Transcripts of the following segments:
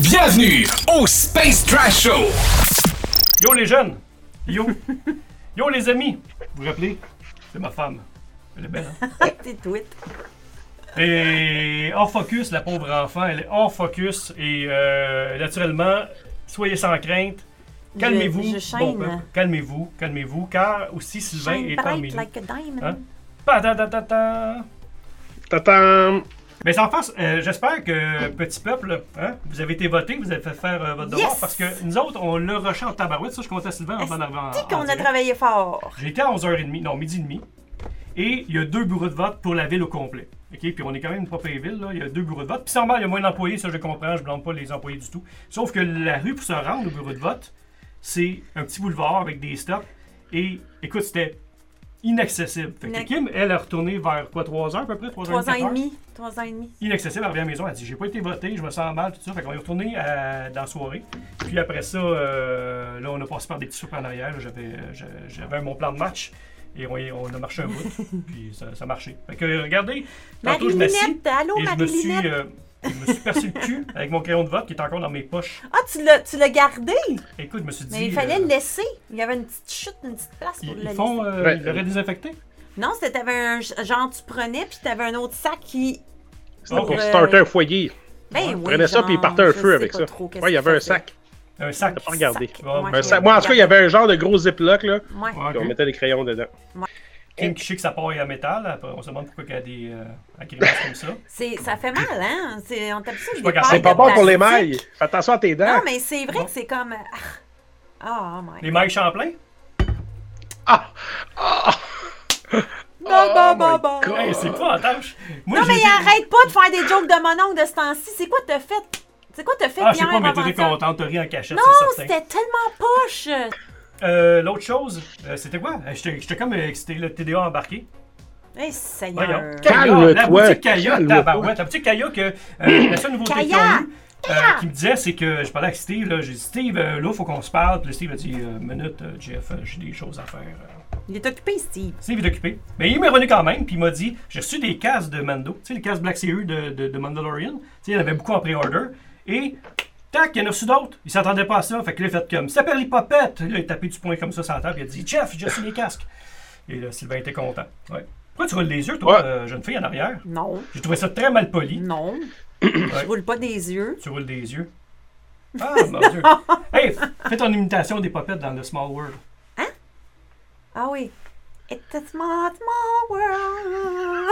Bienvenue au Space Trash Show! Yo les jeunes! Yo! Yo les amis! Vous vous rappelez? C'est ma femme. Elle est belle, hein? T'es tweet. Et hors focus, la pauvre enfant, elle est hors focus. Et euh, naturellement, soyez sans crainte. Calmez-vous. Je- je shine. peuple. calmez-vous, calmez-vous. Car aussi Sylvain Shine est bright parmi nous. like a diamond. Hein? Pa-da-da-da-da. Mais en face, euh, j'espère que, petit peuple, hein, vous avez été voté, vous avez fait faire euh, votre devoir. Parce que nous autres, on l'a rushé en tabarouette. Ça, je comptais à Sylvain en en arrivant. Dis en qu'on a direct. travaillé fort. J'étais à 11h30, non, midi et demi. Et il y a deux bureaux de vote pour la ville au complet. OK? Puis on est quand même une propre ville, là. Il y a deux bureaux de vote. Puis c'est normal, il y a moins d'employés, ça je comprends, je blâme pas les employés du tout. Sauf que la rue pour se rendre au bureau de vote, c'est un petit boulevard avec des stops. Et écoute, c'était inaccessible. Fait que Kim, elle est retournée vers quoi, 3 heures à peu près? 3 Trois ans et heures? demi. Trois ans et demi. inaccessible. Elle revient à la maison, elle dit J'ai pas été voté, je me sens mal, tout ça. Fait qu'on est retourné à- dans la soirée. Puis après ça, euh, là, on a passé par des petits soupes en arrière. J'avais, euh, j'a- j'avais mon plan de match. Et on, on a marché un bout. puis ça, ça a marché. Fait que regardez, tantôt je m'assis. Marie-Linette, allô Et je me suis. Euh, je me suis percé le cul avec mon crayon de vote qui est encore dans mes poches. Ah, tu l'as, tu l'as gardé? Écoute, je me suis dit. Mais il fallait euh, le laisser. Il y avait une petite chute, une petite place pour ils, le ils laisser. euh, Ouais. Ils l'auraient désinfecté Non, c'était t'avais un genre tu prenais puis t'avais un autre sac qui. C'était pour euh, starter un foyer. Ben oui. Il prenait ça puis il partait un feu avec ça. trop Ouais, il y avait un sac. Un sac. T'as pas regardé. Sac. Bon, Ouais, un sac. ouais. Moi, en tout cas, il y avait un genre de gros ziploc, là. Ouais. Ouais, Puis on mettait des crayons dedans. Kim qui sait que ça paille à métal. Après, on se demande pourquoi il y a des euh, agréments comme ça. C'est, ça fait mal, hein? C'est, on tape ça C'est pas bon pour les mailles. Fais attention à tes dents. Non, mais c'est vrai Bon. que c'est comme. Ah, oh my Les mailles Champlain? Ah! Ah! Bah, bah, Oh. God. Hey, c'est pas en tâche. Moi, Non, j'ai mais arrête pas de faire des jokes de mon oncle de ce temps-ci. C'est quoi t'as fait? C'est quoi t'as fait Ah, je sais hier pas, mais t'étais contente, t'as ri en cachette, Non, c'était tellement poche. Euh, L'autre chose, euh, c'était quoi? Euh, J'étais comme excité, le TDA embarqué. Eh, Seigneur. Voyons. Calme-toi, La boutique Kaya, tabarouette. La boutique Kaya, que euh, la seule nouveauté qu'ils ont eu, euh, qui me disait, c'est que je parlais avec Steve, là, j'ai dit, Steve, euh, là, faut qu'on se parle. Puis là, Steve a dit, euh, minute, euh, Jeff, j'ai des choses à faire. Il est occupé, Steve. Steve est occupé. Mais il m'est revenu quand même, puis il m'a dit j'ai reçu des casques de Mando, tu sais, les casques Black Series de, de, de Mandalorian. Tu sais, il y en avait beaucoup en pré-order. Et, tac, il y en a reçu d'autres. Il s'attendait pas à ça. Fait que là, il fait comme ça s'appelle l'hypopète. Là, il a tapé du poing comme ça sur la table. Il a dit Jeff, j'ai reçu les casques. Et là, Sylvain était content. Ouais. Pourquoi tu roules les yeux, toi, Ouais. euh, jeune fille en arrière? Non, J'ai trouvé ça très mal poli. non. Ouais. Je roule pas des yeux. Tu roules des yeux. Ah, mon Dieu. Hey, fais ton imitation des popettes dans le Small World. Ah oui. It's a small, small world.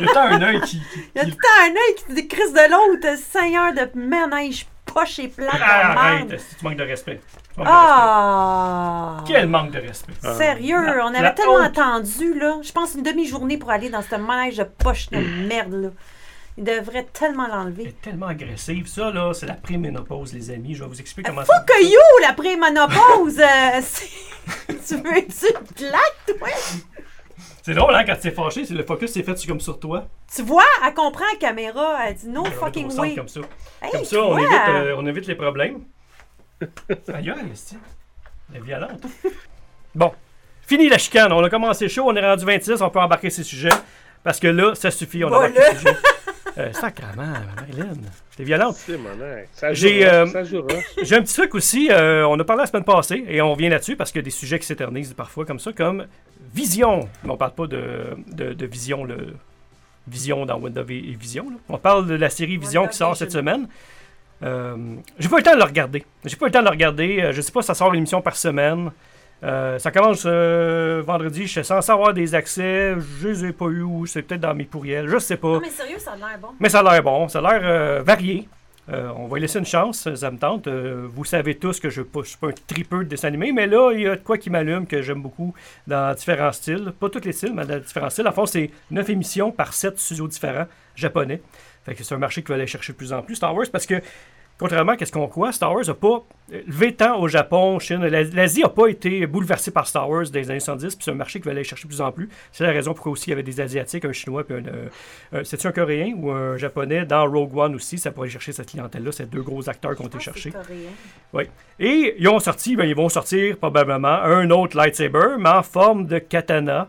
Il y a tant un œil qui. qui- Il y a qui- tout le temps un œil qui se décrisse de l'autre. Seigneur de manège poche et plate. Ah, arrête, si tu manques de respect? Tu manques de respect. Ah! Quel manque de respect. Sérieux, La- on avait tellement honte. attendu, là. Je pense une demi-journée pour aller dans ce manège de poche de merde, là. Il devrait tellement Elle l'enlever. est tellement agressive. Ça, là, c'est la préménopause, les amis. Je vais vous expliquer comment Fuck you, la pré-monopause! euh, c'est- tu veux-tu une claque, toi? C'est drôle, hein, quand tu t'es fâché, c'est le focus s'est fait sur- comme sur toi. Tu vois, elle comprend la caméra. Elle dit no On fucking way. Comme ça, Hey, comme ça on, toi! évite, euh, on évite les problèmes. Aïe, aïe, c'est- Elle est violente. Bon, fini la chicane. On a commencé chaud, on est rendu 26, on peut embarquer ces sujets. Parce que là, ça suffit, on Voilà. embarque les sujets. Euh, sacrement, Marilyn. T'es violente. C'est mon œil. Ça J'ai, jouera. euh, Ça jouera. J'ai un petit truc aussi, euh, on a parlé la semaine passée, et on revient là-dessus parce qu'il y a des sujets qui s'éternisent parfois comme ça, comme Vision. Mais on parle pas de, de, de Vision, le Vision dans Windows et Vision. là. On parle de la série Vision qui sort cette semaine. Euh, j'ai pas eu le temps de le regarder. J'ai pas eu le temps de le regarder. Euh, je sais pas si ça sort une émission par semaine. Euh, ça commence euh, vendredi. Je suis censé avoir des accès. Je les ai pas eu c'est peut-être dans mes courriels. Je sais pas. Non, mais sérieux, ça a l'air bon. Mais ça a l'air bon, ça a l'air varié. Euh, on va laisser une chance, ça me tente. Euh, vous savez tous que je ne suis pas un tripeux de dessin animé, mais là, il y a de quoi qui m'allume, que j'aime beaucoup dans différents styles. Pas tous les styles, mais dans différents styles. En fond, c'est 9 émissions par 7 studios différents japonais. Fait que c'est un marché qui va aller chercher plus en plus Star Wars parce que, contrairement à ce qu'on croit, Star Wars n'a pas euh, levé tant au Japon, Chine. La- L'Asie n'a pas été bouleversée par Star Wars dans les années 70, puis c'est un marché qui va aller chercher de plus en plus. C'est la raison pourquoi aussi il y avait des Asiatiques, un Chinois, puis un. euh, euh, C'est-tu un Coréen ou un Japonais dans Rogue One aussi? Ça pourrait aller chercher cette clientèle-là. C'est deux gros acteurs qui ont été cherchés. Oui. Et ils ont sorti, ben, ils vont sortir probablement un autre lightsaber, mais en forme de katana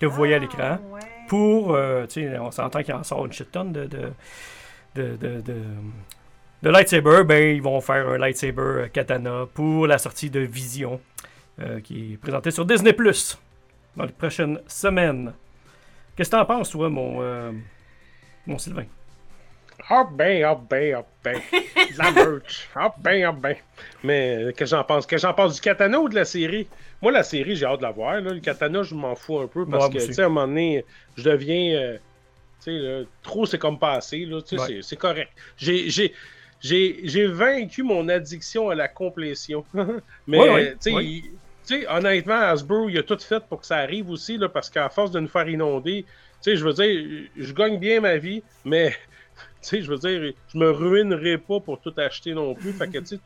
que vous voyez à l'écran. Ah, ouais. Pour, euh, tu sais, on s'entend qu'il en sort une shit tonne de, de, de, de, de- lightsaber, ben, ils vont faire un lightsaber euh, katana pour la sortie de Vision, euh, qui est présentée sur Disney Plus dans les prochaines semaines. Qu'est-ce que t'en penses, toi, mon, euh, mon Sylvain? Ah ben, ah ben, ah ben. La merch. Ah ben, ah ben. Mais que j'en pense? Que j'en pense du katana ou de la série? Moi, la série, j'ai hâte de la voir. Là. Le katana, je m'en fous un peu parce Ouais, que, tu sais, à un moment donné, je deviens. euh, tu sais, là, trop, c'est comme passé. Là, tu sais, Ouais. c'est- c'est correct. J'ai. j'ai j'ai vaincu mon addiction à la complétion. Mais, ouais, tu sais, honnêtement, Hasbro, il a tout fait pour que ça arrive aussi, là, parce qu'à force de nous faire inonder, tu sais, je veux dire, je gagne bien ma vie, mais, tu sais, je veux dire, je me ruinerai pas pour tout acheter non plus. Fait que, tu sais,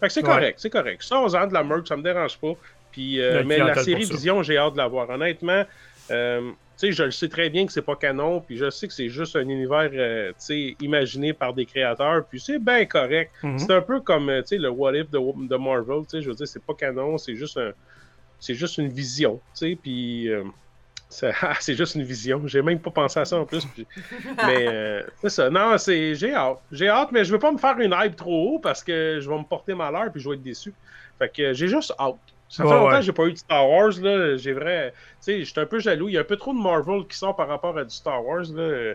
fait que c'est Ouais. correct, c'est correct. 11 ans de la merch, ça me dérange pas. Puis, euh, mais la série. Vision, j'ai hâte de la voir. Honnêtement, euh, sais, je le sais très bien que c'est pas canon, puis je sais que c'est juste un univers, euh, tu sais, imaginé par des créateurs, puis c'est bien correct. Mhm. C'est un peu comme, euh, tu sais, le What If de, de Marvel, tu sais, je veux dire, c'est pas canon, c'est juste un, c'est juste une vision, tu sais, puis euh, c'est ah, c'est juste une vision. J'ai même pas pensé à ça en plus, puis- mais euh, c'est ça. Non, c'est, j'ai hâte, j'ai hâte, mais je veux pas me faire une hype trop haut parce que je vais me porter malheur puis je vais être déçu. Fait que j'ai juste hâte. Ça fait Ouais, longtemps que j'ai pas eu de Star Wars, là. J'ai vrai. Tu sais, j'étais un peu jaloux. Il y a un peu trop de Marvel qui sort par rapport à du Star Wars, là.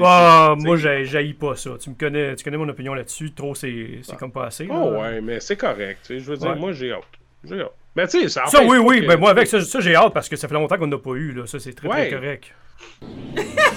Ah, moi, j'haïs pas ça. Tu me connais, tu connais mon opinion là-dessus. Trop, c'est c'est comme pas assez. là. Oh, ouais, mais c'est correct. tu sais, Je veux dire, Ouais. moi, j'ai hâte. J'ai hâte. Mais tu sais, ça Ça, oui, oui. que- Ben, moi, avec ça, ça, j'ai hâte parce que ça fait longtemps qu'on n'a pas eu. Là. Ça, c'est très, Ouais. très correct.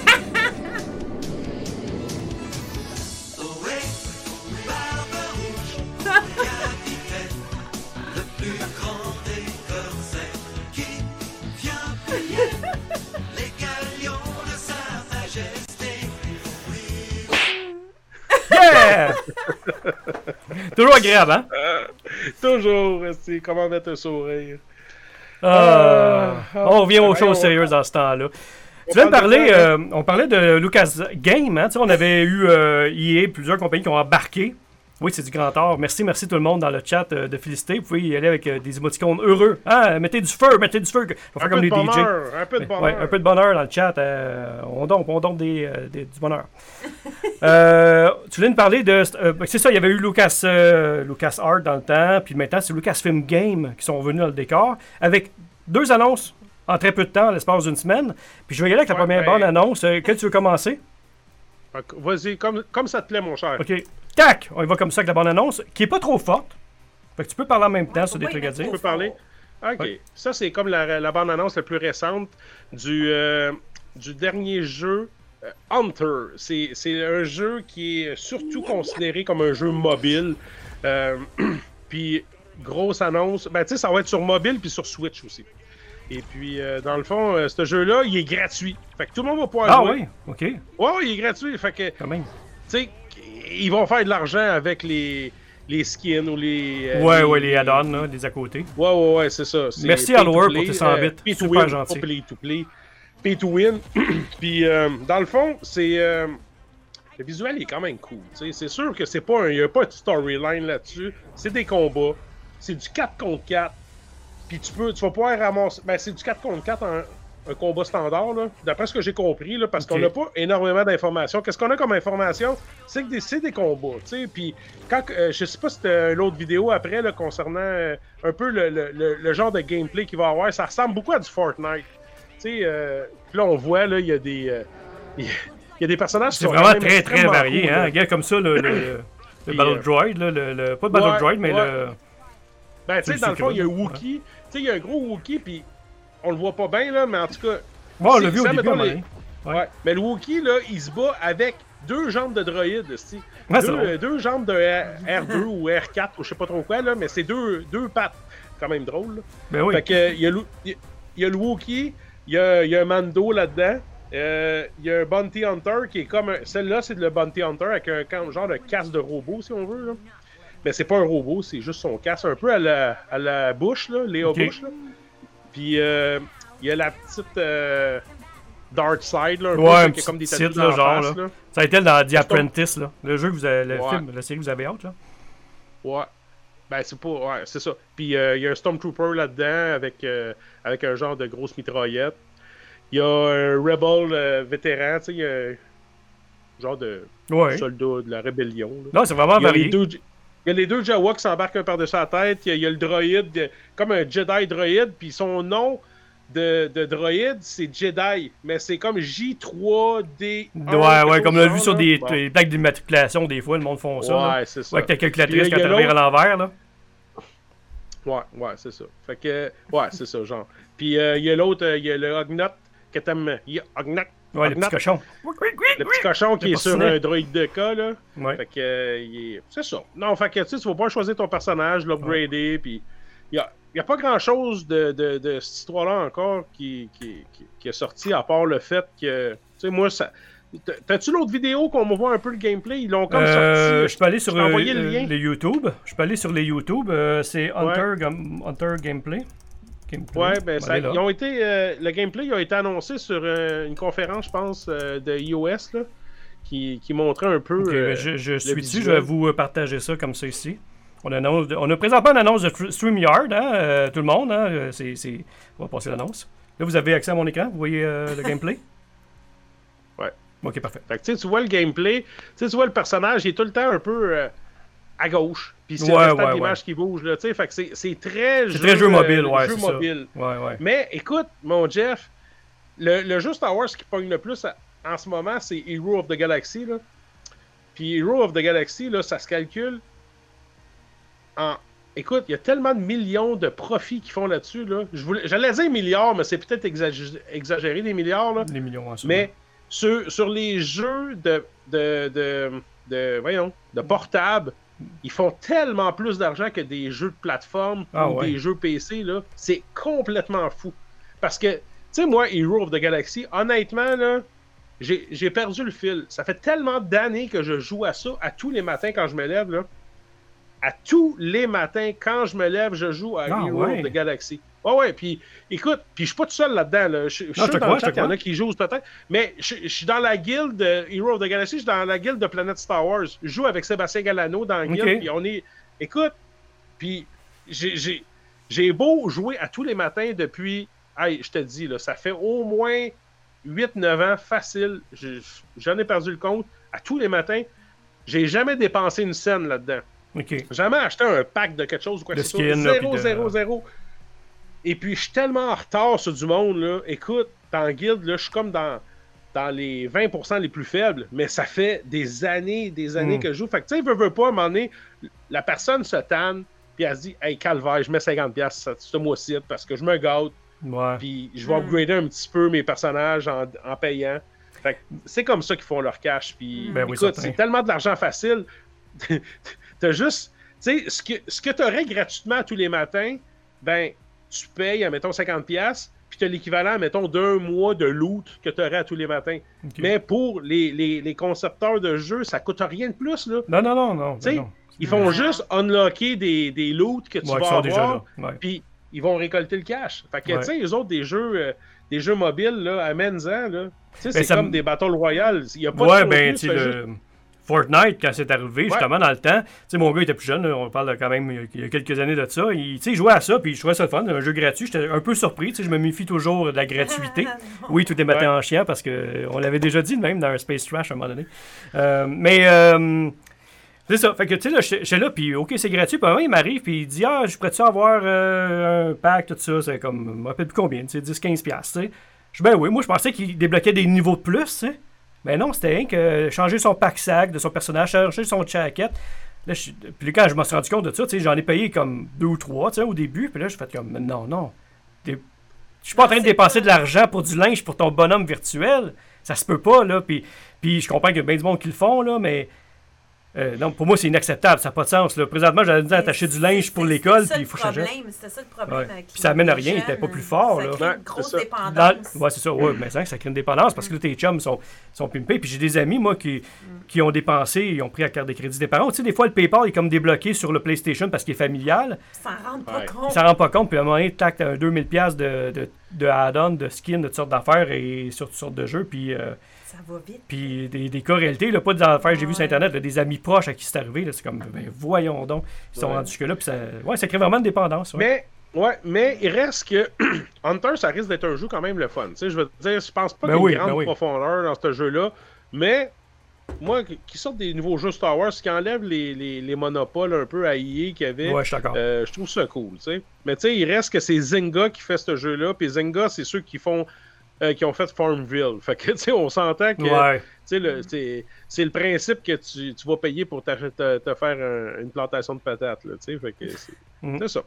Toujours agréable, hein? Toujours, c'est comment mettre un sourire. Ah, ah, on revient aux voyons, choses sérieuses dans ce temps-là. Tu viens de parle de parler, quoi, euh, on parlait de Lucas Game, hein? Tu sais, on avait eu euh, EA, plusieurs compagnies qui ont embarqué. Oui, c'est du grand art. Merci, merci tout le monde dans le chat euh, de féliciter. Vous pouvez y aller avec euh, des émoticônes heureux. Ah, mettez du feu, mettez du feu. On va Un faire peu comme de les DJ. bonheur, un peu de bonheur. Ouais, un peu de bonheur dans le chat. euh, on donne, on donne des, des- du bonheur. Tu viens de parler de. euh, c'est ça, il y avait eu Lucas, Lucas Art dans le temps, puis maintenant c'est Lucasfilm Game qui sont venus dans le décor avec deux annonces en très peu de temps, l'espace d'une semaine. Puis je vais y aller avec la Ouais, première ben- bande annonce. Que tu veux commencer? Vas-y, comme, comme ça te plaît, mon cher. Ok. Tac! On y va comme ça avec la bande annonce, qui est pas trop forte. Fait que tu peux parler en même temps Ouais, sur des trucs à dire. Tu peux parler? Ok. Ouais. Ça, c'est comme la, la bande-annonce la plus récente du, euh, du dernier jeu euh, Hunter. C'est c'est un jeu qui est surtout considéré comme un jeu mobile. Euh, puis, grosse annonce. Ben, tu sais, ça va être sur mobile puis sur Switch aussi. Et puis, euh, dans le fond, euh, ce jeu-là, il est gratuit. Fait que tout le monde va pouvoir Ah jouer. oui, ok, Ouais, ouais, il est gratuit. Fait que, tu quand même. sais, ils vont faire de l'argent avec les, les skins ou les. euh, Ouais, ouais, les add-ons, là, les à côté. Ouais, ouais, ouais, c'est ça. Merci, play, pour tes 100 bits. pay to Super win, gentil. Play to play. Pay to win. Puis, euh, dans le fond, c'est. le visuel est quand même cool. tu. C'est sûr que c'est pas un. Il n'y a pas de storyline là-dessus. C'est des combats. C'est du 4 contre 4. Puis tu peux. Tu vas pouvoir ramasser. Ben, c'est du 4 contre 4 un, un combat standard, là. D'après ce que j'ai compris, là, parce qu'on n'a pas énormément d'informations. Qu'est-ce qu'on a comme information? C'est que c'est des combats, tu sais. Puis, quand, euh, je sais pas si c'était une autre vidéo après, là, concernant euh, un peu le, le- le- le genre de gameplay qu'il va y avoir. Ça ressemble beaucoup à du Fortnite. Tu sais, euh, là, on voit, là, il y a des. il y a- des personnages qui C'est sont vraiment très, très extrêmement varié. cool, hein? Regarde comme ça, le, le, Puis, Battle Droid, là, le, le- pas le Battle ouais, Droid, mais ouais. le. Ben, tu sais, dans le fond, il y a un Wookie. Tu sais, il y a un gros Wookie, puis on le voit pas bien, là, mais en tout cas. Bon, on l'a vu au début, les-. Ouais. Mais le Wookie, là, il se bat avec deux jambes de droïde. Ouais, deux, drôle. euh, deux jambes de R- R2 ou R4 ou je sais pas trop quoi, là, mais c'est deux, deux pattes. Quand même drôle, là. Ben oui. Fait que, euh, il y, a le- il y a le Wookie, il y a, il y a un Mando là-dedans. euh, Il y a un Bounty Hunter qui est comme. un- Celle-là, c'est le Bounty Hunter avec un genre de casque de robot, si on veut. Là. Mais c'est pas un robot, c'est juste son casque, un peu à la, à la bouche, là, Léo Ok. Bush. Là. Puis euh, il y a la petite euh, Dark Side, là, un peu, Ouais, qui a comme des tatous titre, là, la genre, face, là. là. Ça a été dans The. Apprentice, là. Le jeu que vous avez, le Ouais. film, la série que vous avez hâte, là. Ouais. Ben, c'est pas. Ouais, c'est ça. Puis euh, il y a un Stormtrooper là-dedans avec, euh, avec un genre de grosse mitraillette. Il y a un Rebel vétéran, tu sais. genre de Ouais. soldat de la rébellion. là. Non, c'est vraiment varié. deux, il y a les deux Jawa qui s'embarquent un par-dessus la tête. Il y a, il y a le droïde, euh, comme un Jedi droïde. Puis son nom de, de droïde, c'est Jedi. Mais c'est comme J3D. Ouais, ouais, comme on l'a vu sur des, des plaques d'immatriculation, des fois, le monde font ça. Ouais, c'est ça. Ouais, avec ta calculatrice Puis, quand revires à l'envers, là. Ouais, ouais, c'est ça. Fait que, ouais, c'est ça, genre. Puis euh, il y a l'autre, euh, il y a le Ognot que t'aimes. Il y a Ognot, Ouais, le petit cochon. le petit cochon qui est sur un droïde de cas, là. Ouais. Fait que, euh, il est- c'est ça. Non, fait que, tu sais, tu vas pas choisir ton personnage, l'upgrader, puis il y a, pas grand-chose de, de, de cette histoire-là encore qui, qui, qui, qui est sorti, à part le fait que, tu sais, moi, ça... T'as- T'as-tu l'autre vidéo qu'on me voit un peu le gameplay? Ils l'ont comme Euh, sorti. je peux aller sur euh, le lien. les YouTube. Je peux aller sur les YouTube. euh, c'est Hunter, Hunter Gameplay. Gameplay. Ouais, ben, ça, ils ont été, euh, le gameplay il a été annoncé sur euh, une conférence, je pense, euh, de iOS, là, qui, qui montrait un peu. Ben, je, je suis dessus, je vais vous partager ça comme ça ici. On, annonce, on a présentement une annonce de StreamYard, hein, tout le monde. Hein, On va passer l'annonce. Là, vous avez accès à mon écran, vous voyez le gameplay? Ouais. Ok, parfait. Fait que, tu vois le gameplay, tu vois le personnage, il est tout le temps un peu à gauche. Puis c'est Ouais, ouais, de l'image qui bouge, là, tu sais. Fait que c'est, c'est très C'est très jeu euh, mobile, ouais, jeu ça. mobile. Ouais, ouais. Mais écoute, mon Jeff, le, le jeu Star Wars qui pogne le plus à- en ce moment, c'est Hero of the Galaxy. Là. Puis Hero of the Galaxy, là, ça se calcule en. Écoute, il y a tellement de millions de profits qu'ils font là-dessus. Là. Je voulais- J'allais dire milliards, mais c'est peut-être exagé- exagéré, les milliards. Là. Les millions en. Mais sur, sur les jeux de, de, de, de- voyons, de portable, ils font tellement plus d'argent que des jeux de plateforme Ah ou ouais. des jeux PC. là. C'est complètement fou. Parce que, tu sais, moi, Hero of the Galaxy, honnêtement, là, j'ai j'ai perdu le fil. Ça fait tellement d'années que je joue à ça à tous les matins quand je me lève. Là. À tous les matins, quand je me lève, je joue à Ah Hero ouais. of the Galaxy. Ouais, ouais, puis écoute, puis je suis pas tout seul là-dedans. Là. Je, je suis dans le chat, il y en a qui jouent peut-être. Mais je, je suis dans la guilde de Hero of the Galaxy, je suis dans la guilde de Planète Star Wars. Je joue avec Sébastien Galano dans la guilde, Ok. puis on est. Écoute, puis j'ai- beau jouer à tous les matins depuis. Hey, je te dis, là, ça fait au moins 8-9 ans facile. Je- J'en ai perdu le compte. À tous les matins, j'ai jamais dépensé une scène là-dedans. Ok. Jamais acheté un pack de quelque chose ou quoi que ce soit. skin, là, Zéro, puis de- zéro, zéro. Et puis, je suis tellement en retard sur du monde, là. Écoute, dans Guild, là, je suis comme dans, dans les 20% les plus faibles, mais ça fait des années, des années Mm. que je joue. Fait que, tu sais, veut, veut pas, à un moment donné, la personne se tanne, puis elle se dit, hey, calvaire, je mets 50$ ce, mois-ci parce que je me gâte, Ouais. puis je vais Mm. upgrader un petit peu mes personnages en, en payant. Fait que c'est comme ça qu'ils font leur cash. Puis Ben écoute, c'est tellement de l'argent facile. T'as juste, tu sais, ce que, ce que tu aurais gratuitement tous les matins, ben, tu payes, mettons, 50$, puis tu as l'équivalent, mettons, d'un mois de loot que tu aurais à tous les matins. Mais pour les, les, les concepteurs de jeux, ça coûte rien de plus, là. Non, non, non, non. Tu sais, ben non. Ils font juste unlocker des, des loots que tu Ouais, vas avoir puis ils vont récolter le cash. Fait que, Ouais. tu sais, eux autres, des jeux, euh, des jeux mobiles, là, amène-en, là. Tu sais, Ben, c'est ça comme me- des Battle Royale. Il y a pas Ouais, de ben, tu le juste- Fortnite, quand c'est arrivé, justement, dans le temps, tu sais, mon gars était plus jeune, on parle quand même il y a- quelques années de ça, il, tu sais, il jouait à ça, puis je trouvais ça le fun, un jeu gratuit, j'étais un peu surpris, tu sais, je me méfie toujours de la gratuité. Oui, tout est matin Ouais. en chien, parce que euh, on l'avait déjà dit même dans un Space Trash à un moment donné. Euh, mais, euh, c'est ça, fait que, tu sais, là, j'étais là, puis OK, c'est gratuit, puis un moment, il m'arrive, puis il dit, ah, je pourrais-tu avoir euh, un pack, tout ça, c'est comme, je me rappelle plus combien, tu sais, 10-15$, piastres, tu sais. Je dis, ben oui, moi, je pensais qu'il débloquait des niveaux de plus, tu sais. Mais non, c'était rien que changer son pack sac de son personnage, changer son jacket. Là, je, puis quand je me suis rendu compte de ça, tu sais, j'en ai payé comme deux ou trois, tu sais, au début. Puis là, je fais comme, non, non. Je suis pas en train de dépenser pas- de l'argent pour du linge pour ton bonhomme virtuel. Ça se peut pas, là. Puis, puis je comprends qu'il y a bien du monde qui le font, là, mais... euh, non, pour moi, c'est inacceptable. Ça n'a pas de sens, là. Présentement, j'allais dire attacher du linge pour l'école, puis il faut que changer. C'était ça le problème. Avec Puis ça amène à rien, il était jeunes. pas plus fort, Ça là. crée Ouais, une grosse c'est ça. dépendance. Dans- Ouais, c'est ça. Ouais, mais ça, ça crée une dépendance parce que là, tes chums sont, sont pimpés. Puis j'ai des amis, moi, qui, qui ont dépensé, ils ont pris la carte de crédit des parents. Tu sais, des fois, le PayPal est comme débloqué sur le PlayStation parce qu'il est familial. Ils s'en rendent pas Ouais. compte. Ils s'en rendent pas compte. Puis à un moment donné, tac, t'as un 2000$ de, de, de add-on, de skins, de toutes sortes d'affaires et sur toutes sortes de jeux. Puis, euh, Ça va vite. puis des, des cas réalité, là, pas des affaires j'ai vu sur. Internet, là, des amis proches à qui c'est arrivé. C'est comme, ben, voyons donc. Ils sont Ouais. rendus jusque-là. Puis ça, ouais, ça crée vraiment une dépendance. ouais. Mais, ouais, mais il reste que Hunter, ça risque d'être un jeu quand même le fun. Tu sais, je veux dire, je pense pas Ben qu'il y ait oui, une grande ben oui. profondeur dans ce jeu-là, mais moi, qui sortent des nouveaux jeux Star Wars, qui enlèvent les, les, les monopoles un peu à EA qu'il y avait, Ouais, je suis d'accord. euh, je trouve ça cool, tu sais. Mais tu sais, il reste que c'est Zynga qui fait ce jeu-là, puis Zynga, c'est ceux qui font euh, qui ont fait Farmville. Fait que, tu sais, on s'entend que Ouais. c'est c'est le principe que tu, tu vas payer pour te, faire un- une plantation de patates, là, tu sais. Fait que c'est Mhm. c'est ça.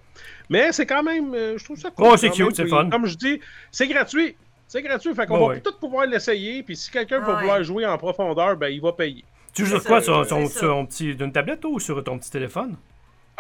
Mais c'est quand même, euh, je trouve ça cool. Ouais, c'est cute, même. c'est Puis, fun. Comme je dis, c'est gratuit. C'est gratuit, fait qu'on va ouais. tout pouvoir l'essayer, puis si quelqu'un va Ouais. vouloir jouer en profondeur, ben il va payer. Tu joues sur quoi? sur, sur- ça. sur un petit, d'une tablette ou sur ton petit téléphone?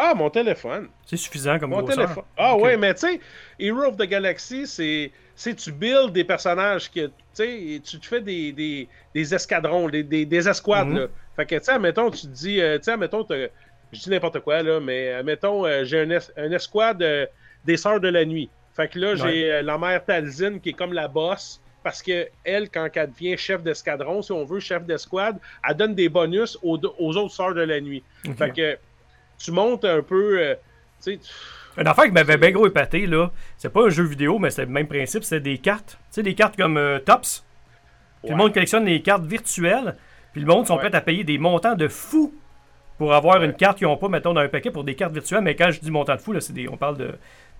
Ah, mon téléphone. C'est suffisant comme Mon grosseur. téléphone. Ah ouais, mais tu sais, Hero of the Galaxy, c'est c'est tu builds des personnages que tu sais, tu te fais des, des, des escadrons, des, des, des escouades Mhm. là. Fait que tu sais, admettons, tu te dis euh, tu sais, admettons t'as- je dis n'importe quoi là, mais admettons euh, j'ai un, es- un escouade euh, des sœurs de la nuit. Fait que là, j'ai euh, la mère Talzin qui est comme la boss parce que elle quand elle devient chef d'escadron, si on veut chef d'escouade, elle donne des bonus aux, aux autres sœurs de la nuit. Fait que tu montes un peu euh, tu sais, Une affaire qui m'avait bien gros épaté, là, c'est pas un jeu vidéo, mais c'est le même principe, c'est des cartes. Tu sais, des cartes comme euh, Tops. Puis Ouais. le monde collectionne les cartes virtuelles. Puis le monde sont Ouais. prêts à payer des montants de fous pour avoir Ouais. une carte qu'ils n'ont pas, mettons, dans un paquet pour des cartes virtuelles. Mais quand je dis montant de fou, là, c'est des, on parle de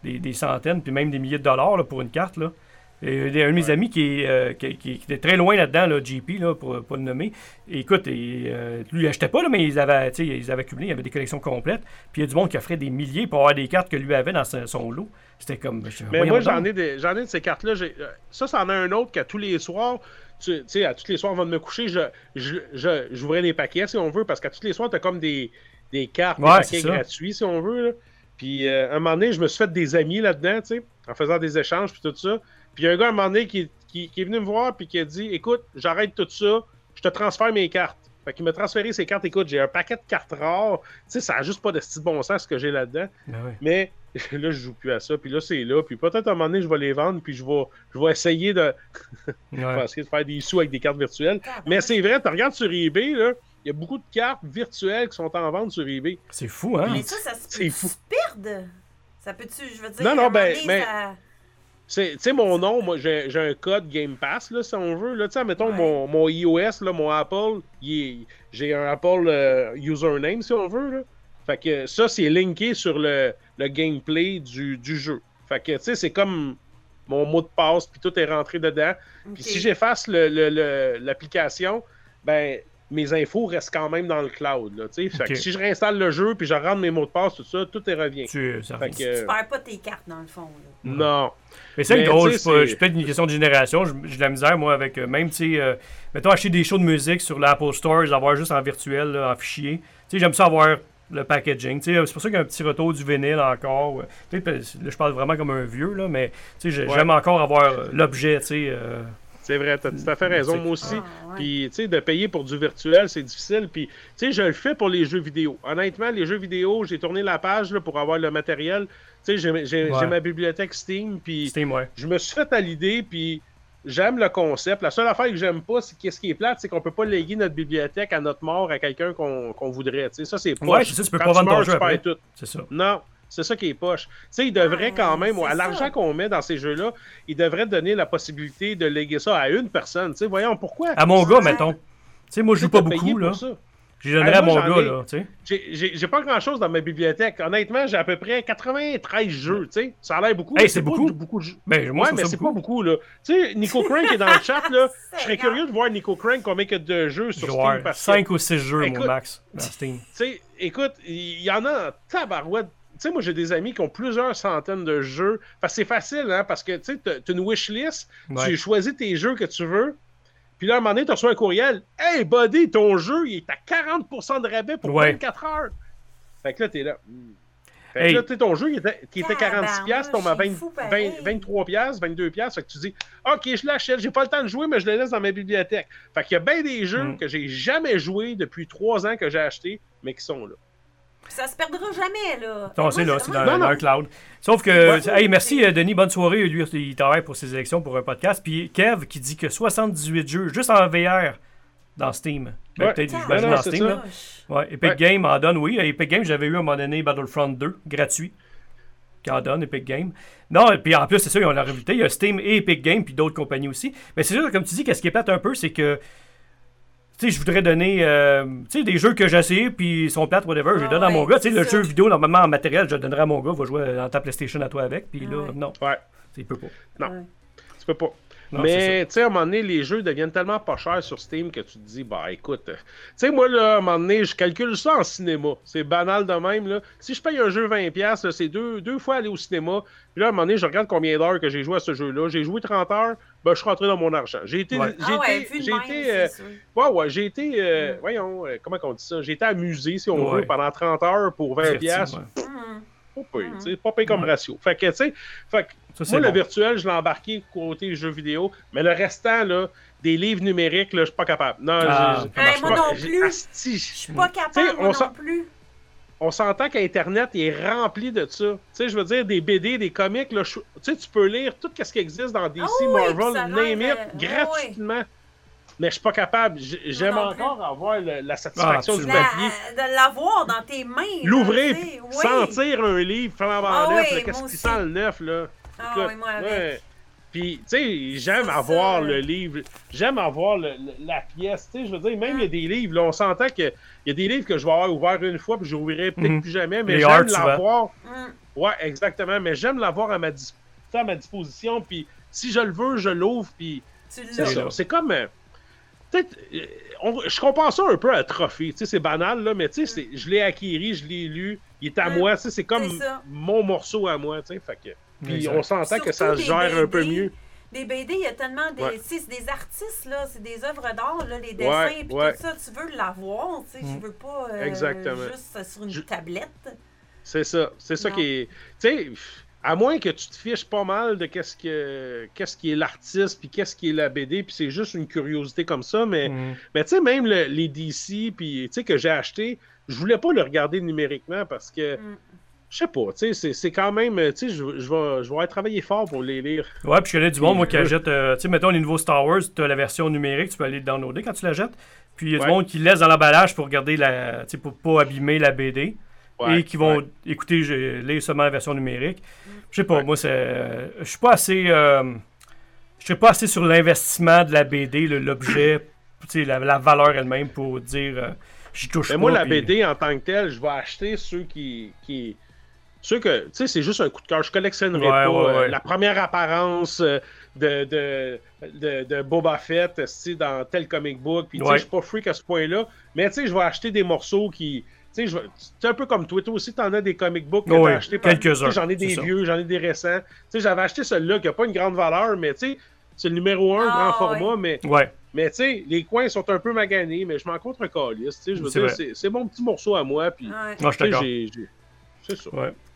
des, des centaines, puis même des milliers de dollars là, pour une carte. Là. Et il y a un de mes Ouais. amis qui, euh, qui, était très loin là-dedans, là, JP, là, pour pas le nommer. Et écoute, et, euh, lui, il achetait pas, là, mais ils avaient, ils avaient cumulé, il y avait des collections complètes. Puis il y a du monde qui offrait des milliers pour avoir des cartes que lui avait dans son, son lot. C'était comme. Mais moi, j'en ai, des- j'en ai de ces cartes-là. euh, Ça, c'en a un autre qu'à tous les soirs, tu sais, à tous les soirs avant de me coucher, je, je, je- j'ouvrais les paquets, si on veut, parce qu'à tous les soirs, t'as comme des, des cartes, Ouais, des paquets gratuits, si on veut. là. Puis, euh, à un moment donné, je me suis fait des amis là-dedans, tu sais, en faisant des échanges, puis tout ça. Puis, il y a un gars, à un moment donné, qui, qui, qui est venu me voir, puis qui a dit Écoute, j'arrête tout ça, je te transfère mes cartes. Fait qu'il m'a transféré ses cartes. Écoute, j'ai un paquet de cartes rares. Tu sais, ça a juste pas de style bon sens ce que j'ai là-dedans. Ben ouais. Mais là, je joue plus à ça. Puis là, c'est là. Puis peut-être à un moment donné, je vais les vendre. Puis je vais, je vais essayer de, Ouais. je vais essayer de faire des sous avec des cartes virtuelles. Mais c'est vrai, tu regardes sur eBay, là, il y a beaucoup de cartes virtuelles qui sont en vente sur eBay. C'est fou, hein? Mais ça, ça se fou. se perdre? Ça peut-tu, je veux dire, Non, non, ben- donné, ben- ça- Tu sais, mon nom, moi, j'ai j'ai un code Game Pass, là, si on veut. Là, tu sais, mettons, Ouais. mon, mon iOS, là, mon Apple, j'ai un Apple euh, username, si on veut. Là. Fait que ça, c'est linké sur le, le gameplay du, du jeu. Fait que, tu sais, c'est comme mon mot de passe, puis tout est rentré dedans. Puis si j'efface le- le- le- l'application, ben mes infos restent quand même dans le cloud. Là, fait que si je réinstalle le jeu puis je rentre mes mots de passe, tout ça, tout est revient. Tu, ça Fait revient. que, Tu perds pas tes cartes, dans le fond. là. non. Mais c'est drôle, je sais, sais pas- c'est- j'ai peut-être une question de génération. J'ai de la misère, moi, avec euh, même, tu sais, euh, mettons, acheter des shows de musique sur l'Apple Store, les avoir juste en virtuel, là, en fichier. Tu sais, j'aime ça avoir le packaging. Tu sais, c'est pour ça qu'il y a un petit retour du vinyle encore. là, je parle vraiment comme un vieux, là, mais tu sais, j'ai- Ouais. j'aime encore avoir euh, l'objet, tu sais. euh, C'est vrai, t'as tout à fait raison, moi aussi. Ah, ouais. Puis, tu sais, de payer pour du virtuel, c'est difficile. Puis, tu sais, je le fais pour les jeux vidéo. Honnêtement, les jeux vidéo, j'ai tourné la page là, pour avoir le matériel. Tu sais, j'ai- j'ai Ouais. j'ai ma bibliothèque Steam, puis Steam, ouais. je me suis fait à l'idée, puis j'aime le concept. La seule affaire que j'aime pas, c'est qu'est-ce qui est plate, c'est qu'on peut pas léguer notre bibliothèque à notre mort à quelqu'un qu'on qu'on voudrait. Tu sais, ça, c'est poche. Ouais, c'est ça, tu peux Quand pas vendre ton jeu tout. C'est ça. Non, c'est ça qui est poche. Tu sais, il devrait Ouais, quand même, à l'argent qu'on met dans ces jeux-là, il devrait donner la possibilité de léguer ça à une personne. Tu sais, voyons pourquoi? À mon gars, mettons. Tu sais, moi, je joue pas beaucoup, là. Je donnerais Ah, à mon gars, ai- là, tu sais. J'ai- J'ai j'ai pas grand-chose dans ma bibliothèque. Honnêtement, j'ai à peu près 93 jeux, tu sais. Ça a l'air beaucoup. Hey, mais c'est pas beaucoup. beaucoup de jeux. Ben, moi, ouais, mais c'est pas beaucoup. là. Tu sais, Nico Crank est dans le chat, là. Je serais curieux de voir Nico Crank combien que de jeux Je sur Steam. Parce que, 5 ou 6 jeux, mon max, dans Steam. tu sais, écoute, il y en a en tabarouette. Tu sais, moi, j'ai des amis qui ont plusieurs centaines de jeux. Parce que c'est facile, hein, parce que, tu sais, une wishlist, Ouais. tu choisis tes jeux que tu veux, puis là, à un moment donné, tu reçois un courriel. Hey, buddy, ton jeu, il est à 40% de rabais pour Ouais. 24 heures. Fait que là, t'es là. Fait Hey. que là, tu sais, ton jeu, il était, qui était 46$, piastres, tombe à Tabarnouche, 20 c'est fou pareil. 20 23$, piastres, 22$. piastres. Fait que tu dis, OK, je l'achète, j'ai pas le temps de jouer, mais je le laisse dans ma bibliothèque. Fait qu'il y a bien des jeux Mm. que j'ai jamais joué depuis 3 ans que j'ai acheté, mais qui sont là. Ça se perdra jamais, là. Non, Moi, c'est là, c'est dans, le cloud. Sauf que, Ouais. hey, merci euh, Denis, bonne soirée. Lui, il travaille pour ses élections pour un podcast. Puis Kev qui dit que 78 jeux juste en VR dans Steam. Ben, Ouais. Peut-être, Tabarnouche. j'imagine, dans Steam. là. Ouais, Epic Ouais. Games en donne, oui. Epic Games, j'avais eu à un moment donné Battlefront 2, gratuit. Qui en donne, Epic Games. Non, et puis en plus, c'est ça, ils ont la réalité. Il y a Steam et Epic Games, puis d'autres compagnies aussi. Mais c'est sûr, comme tu dis, qu'est-ce qui est plate un peu, c'est que sais, je voudrais donner euh, tu sais, des jeux que j'ai essayés, puis ils sont plates, whatever, je les Ah donne à mon ouais, gars. Tu sais, le jeu vidéo, normalement, en matériel, je le donnerais à mon gars, va jouer dans ta PlayStation à toi avec, puis là, Ouais. non, Ouais, il peut pas. non, Ouais. tu peux pas. Non, Mais, tu sais, à un moment donné, les jeux deviennent tellement pas chers sur Steam que tu te dis, bah écoute, euh, tu sais, moi, là, à un moment donné, je calcule ça en cinéma. C'est banal de même, là. Si je paye un jeu 20$, là, c'est deux, deux fois aller au cinéma. Puis là, à un moment donné, je regarde combien d'heures que j'ai joué à ce jeu-là. J'ai joué 30 heures, ben, je suis rentré dans mon argent. J'ai été. Ouais. J'ai Ah ouais, été. j'ai été, euh, ouais, ouais, j'ai été. euh, Mm. Voyons, euh, comment on dit ça? J'ai été amusé, si on Ouais. veut, pendant 30 heures pour 20$. Diverti, ouais. Mhm. Pas payé, tu sais, pas payé comme ratio. Fait que, tu sais, fait que Ça, c'est moi, le virtuel, je l'ai embarqué côté jeux vidéo, mais le restant, là, des livres numériques, là, je suis pas capable. Non, Ah, Hey, moi pas- non plus. Je suis pas capable, moi non plus. On s'entend qu'Internet est rempli de ça. Tu sais, je veux dire, des BD, des comics, là, tu sais, tu peux lire tout ce qui existe dans DC, Ah oui, Marvel, name it, euh, gratuitement. Mais je suis pas capable. J'aime encore avoir le- la satisfaction du absolument. papier. La- de l'avoir dans tes mains. L'ouvrir, oui. sentir un livre flambant Ah neuf, qu'est-ce qui sent le neuf, là. Ah Écoute, oui, moi avec. ouais. Puis, tu sais, j'aime avoir ça. le livre, j'aime avoir le- le- la pièce, tu sais, je veux dire, même il y a des livres, là, on s'entend qu'il y a des livres que je vais avoir ouvert une fois, puis je n'ouvrirai peut-être Mhm. plus jamais, mais j'aime l'avoir, Hum, ouais, exactement, mais j'aime l'avoir à ma, dis- à ma disposition, puis si je le veux, je l'ouvre, puis c'est comme, euh, peut-être, euh, on- je compare ça un peu à un trophée, tu sais, c'est banal, là, mais tu sais, c'est- je l'ai acquis, je l'ai lu, il est à Mhm. moi, tu sais, c'est comme mon morceau à moi, tu sais, fait que... Puis on s'entend que ça se gère un peu mieux. Des BD, il y a tellement des. Ouais. C'est des artistes, là, c'est des œuvres d'art, là, les dessins, Ouais, puis ouais. tout ça. Tu veux l'avoir, tu sais, Mm. tu veux pas euh, Exactement. juste sur une Je- tablette. C'est ça. C'est ça Non. qui est. Tu sais, à moins que tu te fiches pas mal de qu'est-ce que qu'est-ce qui est l'artiste puis qu'est-ce qui est la BD, puis c'est juste une curiosité comme ça, mais, Mhm. mais tu sais, même le- les DC puis tu sais que j'ai acheté, je voulais pas le regarder numériquement parce que Mm. Je sais pas, tu sais, c'est- quand même, tu sais, je, je vais je vais travailler fort pour les lire. Ouais, puis je connais du monde, moi, qui Ouais. achète, euh, tu sais, mettons les nouveaux Star Wars, tu as la version numérique, tu peux aller le downloader quand tu l'achètes. Puis il y a Ouais. du monde qui laisse dans l'emballage pour garder la, tu sais, pour pas abîmer la BD. Ouais, et qui vont ouais. écouter, je- lire seulement la version numérique. Je sais pas, moi, c'est, euh, je suis pas assez, euh, je suis pas assez sur l'investissement de la BD, l'objet, tu sais, la, la valeur elle-même pour dire, euh, j'y touche Mais pas. moi, la puis- BD en tant que telle, je vais acheter ceux qui. qui... Ceux que, tu sais, c'est juste un coup de cœur. Je collectionnerai Ouais, pas ouais, euh, ouais. la première apparence euh, de, de, de, de Boba Fett tu sais, dans tel comic book. Puis, tu je suis pas freak à ce point-là. Mais, tu sais, je vais acheter des morceaux qui. Tu sais, c'est un peu comme. Toi aussi, t'en as des comic books que Ouais, t'as acheté quelques-uns, tu J'en ai des vieux, j'en ai des récents. Tu sais, j'avais acheté celui-là qui a pas une grande valeur, mais, tu sais, c'est le numéro 1 Ah, grand format, mais Ouais, mais tu sais, les coins sont un peu maganés, mais je m'en contre un calice. tu sais, Je veux C'est dire, c'est c'est mon petit morceau à moi. Puis, je suis tu d'accord. c'est ça.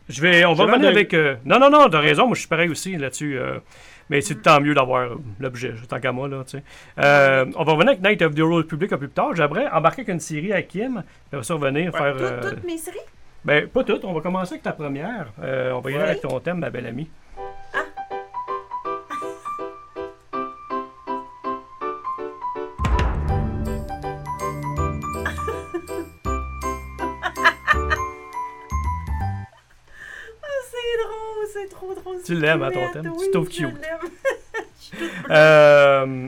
Je vais, on va revenir avec. euh, Non, non, non, t'as raison, moi je suis pareil aussi là-dessus. euh, mais c'est tant mieux d'avoir euh, l'objet, tant qu'à moi, là, tu sais. Euh, on va revenir avec Night of the Old Republic un peu plus tard. J'aimerais embarquer avec une série à Kim, après ça revenir Ouais. faire. Toutes, euh, toutes mes séries? Ben, pas toutes, on va commencer avec ta première. Euh, on va y aller avec ton thème, ma belle amie. C'est trop drôle. Tu l'aimes, hein, ton thème? Tu oui, je cute. l'aime. Euh,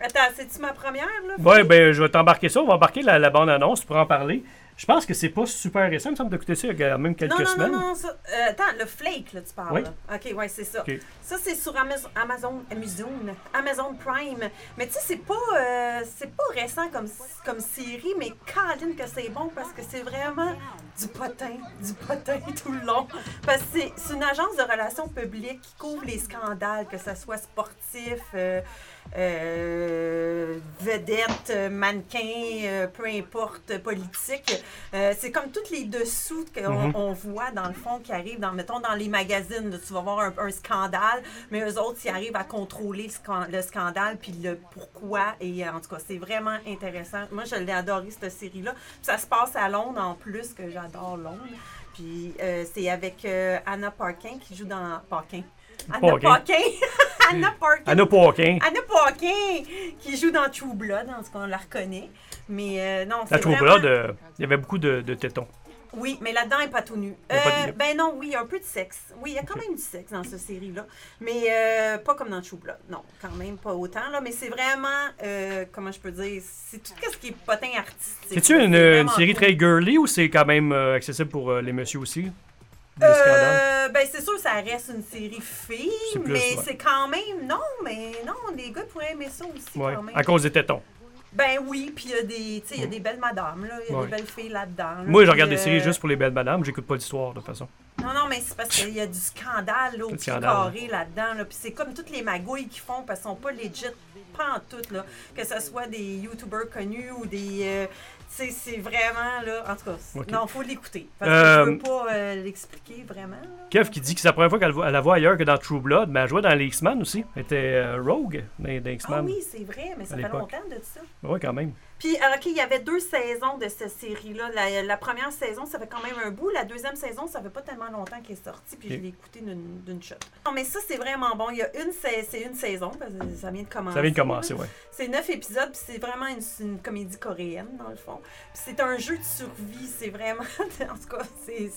Attends, c'est-tu ma première, là? ouais, ben, je vais t'embarquer ça. On va embarquer la, la bande-annonce pour en parler. Je pense que c'est pas super récent. Il me semble d'écouter ça il y a même quelques non, non, semaines. non, non, ça, euh, attends, le Flake, là, tu parles. Oui. là. OK, ouais, c'est ça. Ça, c'est sur Amazon, Amazon, Amazon, Prime. Mais tu sais, c'est pas, euh, c'est pas récent comme, comme série, mais Colin que c'est bon parce que c'est vraiment du potin, du potin tout le long. Parce que c'est, c'est une agence de relations publiques qui couvre les scandales, que ce soit sportif, euh, euh, vedette, euh, mannequin, euh, peu importe, politique. Euh, c'est comme tous les dessous qu'on Mhm. voit, dans le fond, qui arrivent, dans, mettons, dans les magazines. là, tu vas voir un, un scandale, mais eux autres, ils arrivent à contrôler le scandale, puis le pourquoi. Et en tout cas, c'est vraiment intéressant. Moi, je l'ai adoré, cette série-là. Ça se passe à Londres, en plus, que j'adore Londres. Puis euh, c'est avec Anna Parkin qui joue dans... Parkin. Anna Parkin. Parkin. Anna Parkin. Anna Paquin. Anna Paquin, qui joue dans True Blood, en tout cas, on la reconnaît. Mais euh, non, c'est La True vraiment... Blood, euh, il y avait beaucoup de, de tétons. Oui, mais là-dedans, il n'est pas tout nu. Pas Euh, de- ben non, oui, il y a un peu de sexe. Oui, il y a quand même du sexe dans cette série-là. Mais euh, pas comme dans True Blood. Non, quand même pas autant. Là, mais c'est vraiment, euh, comment je peux dire, c'est tout ce qui est potin artistique. C'est-tu une, C'est une série cool. très girly ou c'est quand même euh, accessible pour euh, les messieurs aussi? Euh, ben c'est sûr, ça reste une série fille, mais ouais. c'est quand même. Non, mais non, les gars pourraient aimer ça aussi Ouais, quand même. à cause des tétons. Ben oui, puis il y a des, il y a des belles madames, là. Il y a Ouais. des belles filles là-dedans. là, Moi, je regarde des euh, séries juste pour les belles madames, j'écoute pas l'histoire de toute façon. Non, non, mais c'est parce qu'il y a du scandale là, au scandale. carré là-dedans. Là. Puis c'est comme toutes les magouilles qu'ils font parce qu'ils sont pas legit, pas en tout. Là. Que ce soit des YouTubers connus ou des. euh, c'est vraiment, là. En tout cas, c'est- Ok. non, faut l'écouter. Parce que Euh, je veux pas euh, l'expliquer vraiment. là. Kev qui dit que c'est la première fois qu'elle la voit ailleurs que dans True Blood, mais elle jouait dans les X-Men aussi. Elle était euh, Rogue dans, dans Ah X-Men. oui, c'est vrai, mais ça fait longtemps de ça. Ouais, quand même. Puis, euh, OK, il y avait deux saisons de cette série-là. La, la première saison, ça fait quand même un bout. La deuxième saison, ça fait pas tellement longtemps qu'elle est sortie, puis je l'ai écoutée d'une shot. Non, mais ça, c'est vraiment bon. Il y a une, c'est une saison, parce que ça vient de commencer. Ça vient de commencer, ouais. C'est neuf épisodes, puis c'est vraiment une, une comédie coréenne, dans le fond. Puis c'est un jeu de survie, c'est vraiment... En tout cas, c'est...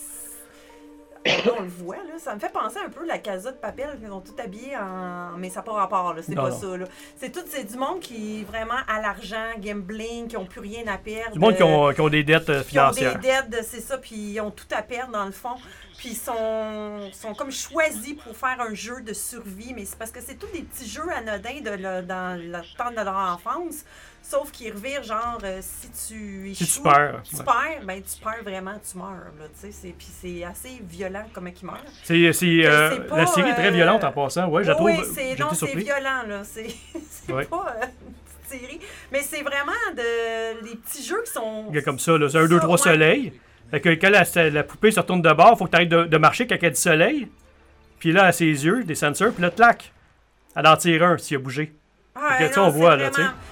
Là, on le voit, là. Ça me fait penser un peu à la Casa de Papel, ils sont tous habillés en... Mais ça n'a pas rapport, là. C'est pas non. ça, là. C'est tout... C'est du monde qui est vraiment à l'argent, gambling, qui n'ont plus rien à perdre. Du monde qui euh, ont, qui ont des dettes euh, qui ont des financières. dettes, c'est ça, puis ils ont tout à perdre dans le fond. Puis ils sont, sont comme choisis pour faire un jeu de survie, mais c'est parce que c'est tous des petits jeux anodins de le- dans le temps de leur enfance, sauf qu'ils revirent genre euh, si tu Si tu échoues, perds, tu ouais. perds, ben tu perds vraiment, tu meurs là, tu sais, puis c'est assez violent comment ils meurent. C'est, c'est, euh, pas, la série est très euh, violente en passant. Ouais, je la trouve. oui, non, c'est violent là, c'est c'est Ouais. pas euh, une petite série, mais c'est vraiment de les petits jeux qui sont Il y a comme ça, là. C'est un, deux, trois soleils. Fait que quand la, la poupée se retourne de bord, faut que tu arrêtes de, de marcher quand elle dit soleil. Puis là, à ses yeux, des sensors, puis là, clac. Elle en tire un s'il a bougé. Fait que, non, on voit, là,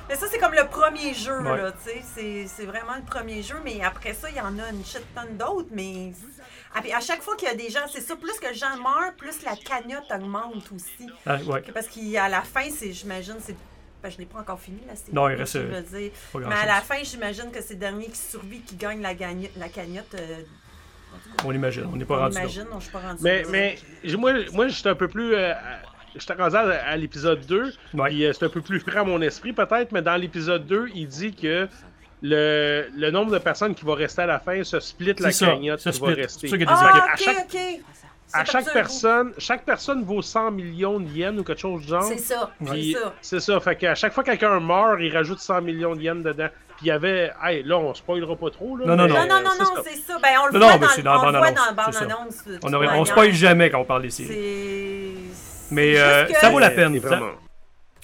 Mais ça, c'est comme le premier jeu, Ouais. là, tu sais. C'est- vraiment le premier jeu, mais après ça, il y en a une shit tonne d'autres, mais... Ah, à chaque fois qu'il y a des gens, c'est ça, plus que les gens meurent, plus la cagnotte augmente aussi. Ah, ouais, Parce qu'à la fin, c'est, j'imagine, c'est... Ben, je l'ai pas encore fini, la série. Non, il reste, je euh, veux dire. pas Mais à la fin, j'imagine que c'est le dernier qui survit qui gagne la, gagne- la cagnotte. euh, On imagine, on n'est pas on rendu imagine, non, je suis pas rendu Mais, moi, moi j'étais un peu plus. euh, j'étais rendu à, à l'épisode 2, Ouais. puis euh, c'est un peu plus frais à mon esprit peut-être, mais dans l'épisode 2, il dit que le, le nombre de personnes qui vont rester à la fin se split la ça, cagnotte qui va rester. C'est ça qu'il y a des Ah, équipes. à ok, chaque- ok. À chaque personne, chaque personne vaut 100 millions de yens ou quelque chose du genre. C'est ça, c'est ça. c'est ça, fait qu'à chaque fois que quelqu'un meurt, il rajoute 100 millions de yens dedans. Puis il y avait, hey, là on spoilera pas trop là. Non, non, non. Non, non, non, c'est ça. Ben, on le Non, voit non, mais dans, c'est dans la on le voit dans bande-annonce. de On, spoil jamais quand on parle. C'est. Mais, euh, ça vaut la peine. vraiment-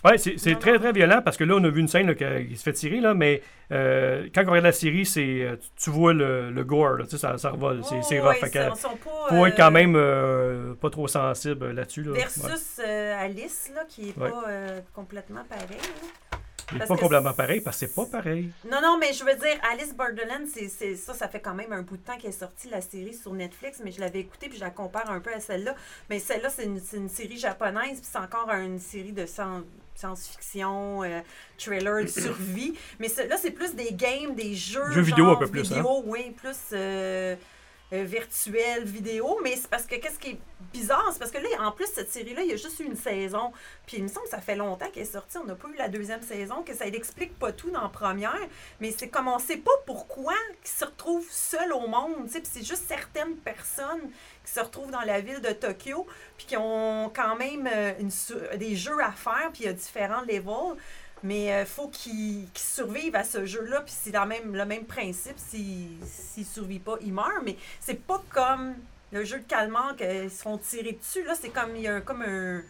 Ouais, c'est très très violent parce que là, on a vu une scène là, qui se fait tirer, là, mais euh, quand on regarde la série, c'est euh, tu, vois le, le gore, là, tu sais, ça, ça revole, c'est Oh, rough. ouais, pas, faut être quand euh, même euh, pas trop sensible là-dessus. Là. Versus Alice, là, qui est Ouais. pas complètement pareil. Là. Il est parce pas complètement c'est- pareil parce que c'est pas pareil. Non, non, mais je veux dire, Alice Borderland, c'est, c'est- ça, ça fait quand même un bout de temps qu'elle est sortie la série sur Netflix, mais je l'avais écoutée puis je la compare un peu à celle-là. Mais celle-là, c'est une, c'est une série japonaise, puis c'est encore une série de science- science-fiction, euh, de survie. Mais ce- là, c'est plus des games, des jeux. Jeux vidéo un peu plus, hein? Vidéo, oui, plus euh, euh, virtuel, vidéo. Mais c'est parce que qu'est-ce qui est bizarre, c'est parce que là, en plus, cette série-là, il y a juste eu une saison. Puis il me semble que ça fait longtemps qu'elle est sortie. On n'a pas eu la deuxième saison, que ça n'explique pas tout dans la première. Mais c'est comme on sait pas pourquoi qu'ils se retrouvent seuls au monde. tu sais, Puis c'est juste certaines personnes qui se retrouvent dans la ville de Tokyo, puis qui ont quand même euh, des jeux à faire, puis il y a différents levels. Mais il faut qu'ils qu'ils survivent à ce jeu-là, puis c'est même, le même principe. S'ils s'ils survivent pas, ils meurent. Mais c'est pas comme le jeu de calmar qu'ils se font tirer dessus. Là, c'est comme il y a comme un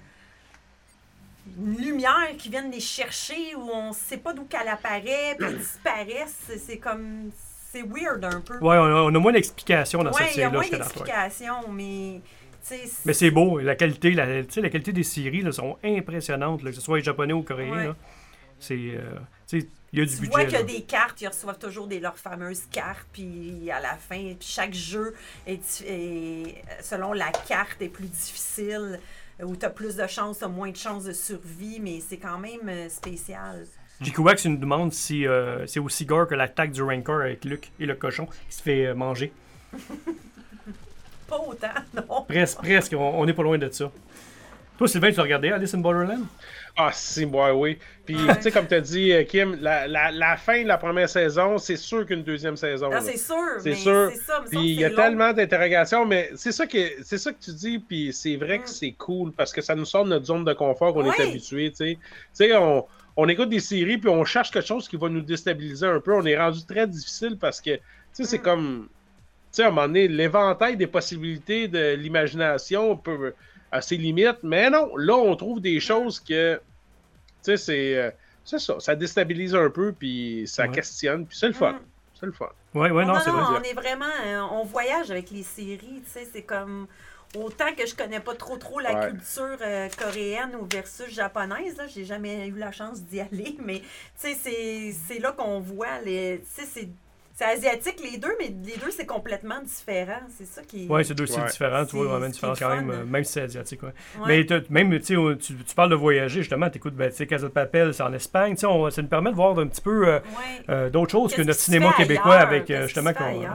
une lumière qui vient les chercher où on sait pas d'où qu'elle apparaît, puis elle disparaît. C'est- comme. C'est weird un peu. Ouais, on a, on a moins d'explications dans Ouais, cette il y a série-là. moins ouais. d'explications, mais. Mais c'est beau, la qualité, la, la qualité des séries là, sont impressionnantes, là, que ce soit les japonais ou coréens. Ouais. C'est, euh, il y a du Tu budget. vois qu'il y a des cartes, ils reçoivent toujours des, leurs fameuses cartes, puis à la fin, puis chaque jeu est, selon la carte est plus difficile, où tu as plus de chances, tu as moins de chances de survie, mais c'est quand même euh, spécial. Jikuwax nous demande si euh, c'est aussi gore que l'attaque du Rancor avec Luke et le cochon qui se fait manger. Pas autant, non. Presque, presque. On, on est pas loin de ça. Toi, Sylvain, tu l'as regardé Alice in Borderland? Ah, si, moi, oui. Puis, tu sais, comme tu as dit, euh, Kim, la, la, la fin de la première saison, c'est sûr qu'une deuxième saison. Ah, c'est sûr, C'est sûr. ça. Puis il y a long. tellement d'interrogations, mais c'est ça que c'est ça que tu dis, puis c'est vrai Mm. que c'est cool parce que ça nous sort de notre zone de confort qu'on est habitué, tu sais. Tu sais, on, on écoute des séries puis on cherche quelque chose qui va nous déstabiliser un peu. On est rendu très difficile parce que, tu sais, c'est Mm. comme, tu sais, à un moment donné, l'éventail des possibilités de l'imagination peut à ses limites, mais non, là, on trouve des choses que, tu sais, c'est euh, c'est ça, ça déstabilise un peu puis ça Ouais. questionne, puis c'est le fun, Mm. c'est le fun. Ouais, ouais, non, non, c'est vrai. on est vraiment. euh, on voyage avec les séries, tu sais, c'est comme. Autant que je connais pas trop trop la Ouais. culture euh, coréenne ou versus japonaise, là, j'ai jamais eu la chance d'y aller, mais tu sais, c'est- c'est là qu'on voit les. Tu sais, c'est. Asiatique les deux, mais les deux c'est complètement différent. C'est ça qui. Ouais, c'est deux styles Ouais. différents, tu vois, vraiment une différence quand fun, même, hein. euh, même si c'est asiatique, ouais. Ouais. Mais même, tu tu, parles de voyager, justement, t'écoutes, ben, tu sais, Casa de Papel, c'est en Espagne, tu sais, on- ça nous permet de voir un petit peu euh, Ouais. euh, d'autres choses que notre cinéma québécois ailleurs? avec, euh, justement,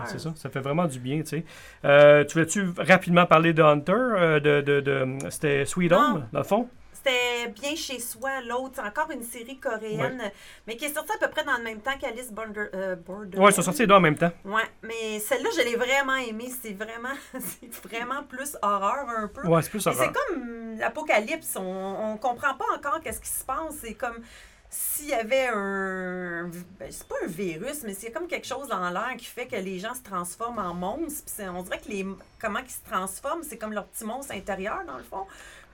c'est ça, ça fait vraiment du bien, tu sais. Euh, tu voulais-tu rapidement parler de Hunter, euh, de, de, de- c'était Sweet. Home, dans le fond? C'était bien chez soi, l'autre. C'est encore une série coréenne, mais qui est sortie à peu près dans le même temps qu'Alice Border, euh, Borderland. Ouais, ils sont sortis les deux en même temps. Ouais, mais celle-là, je l'ai vraiment aimée. C'est vraiment, c'est vraiment plus horreur un peu. Ouais, c'est plus horreur. c'est comme l'apocalypse. On, on comprend pas encore qu'est-ce qui se passe. C'est comme s'il y avait un. ben, c'est pas un virus, mais c'est comme quelque chose dans l'air qui fait que les gens se transforment en monstres. Puis on dirait que les. Comment ils se transforment, c'est comme leur petit monstre intérieur, dans le fond.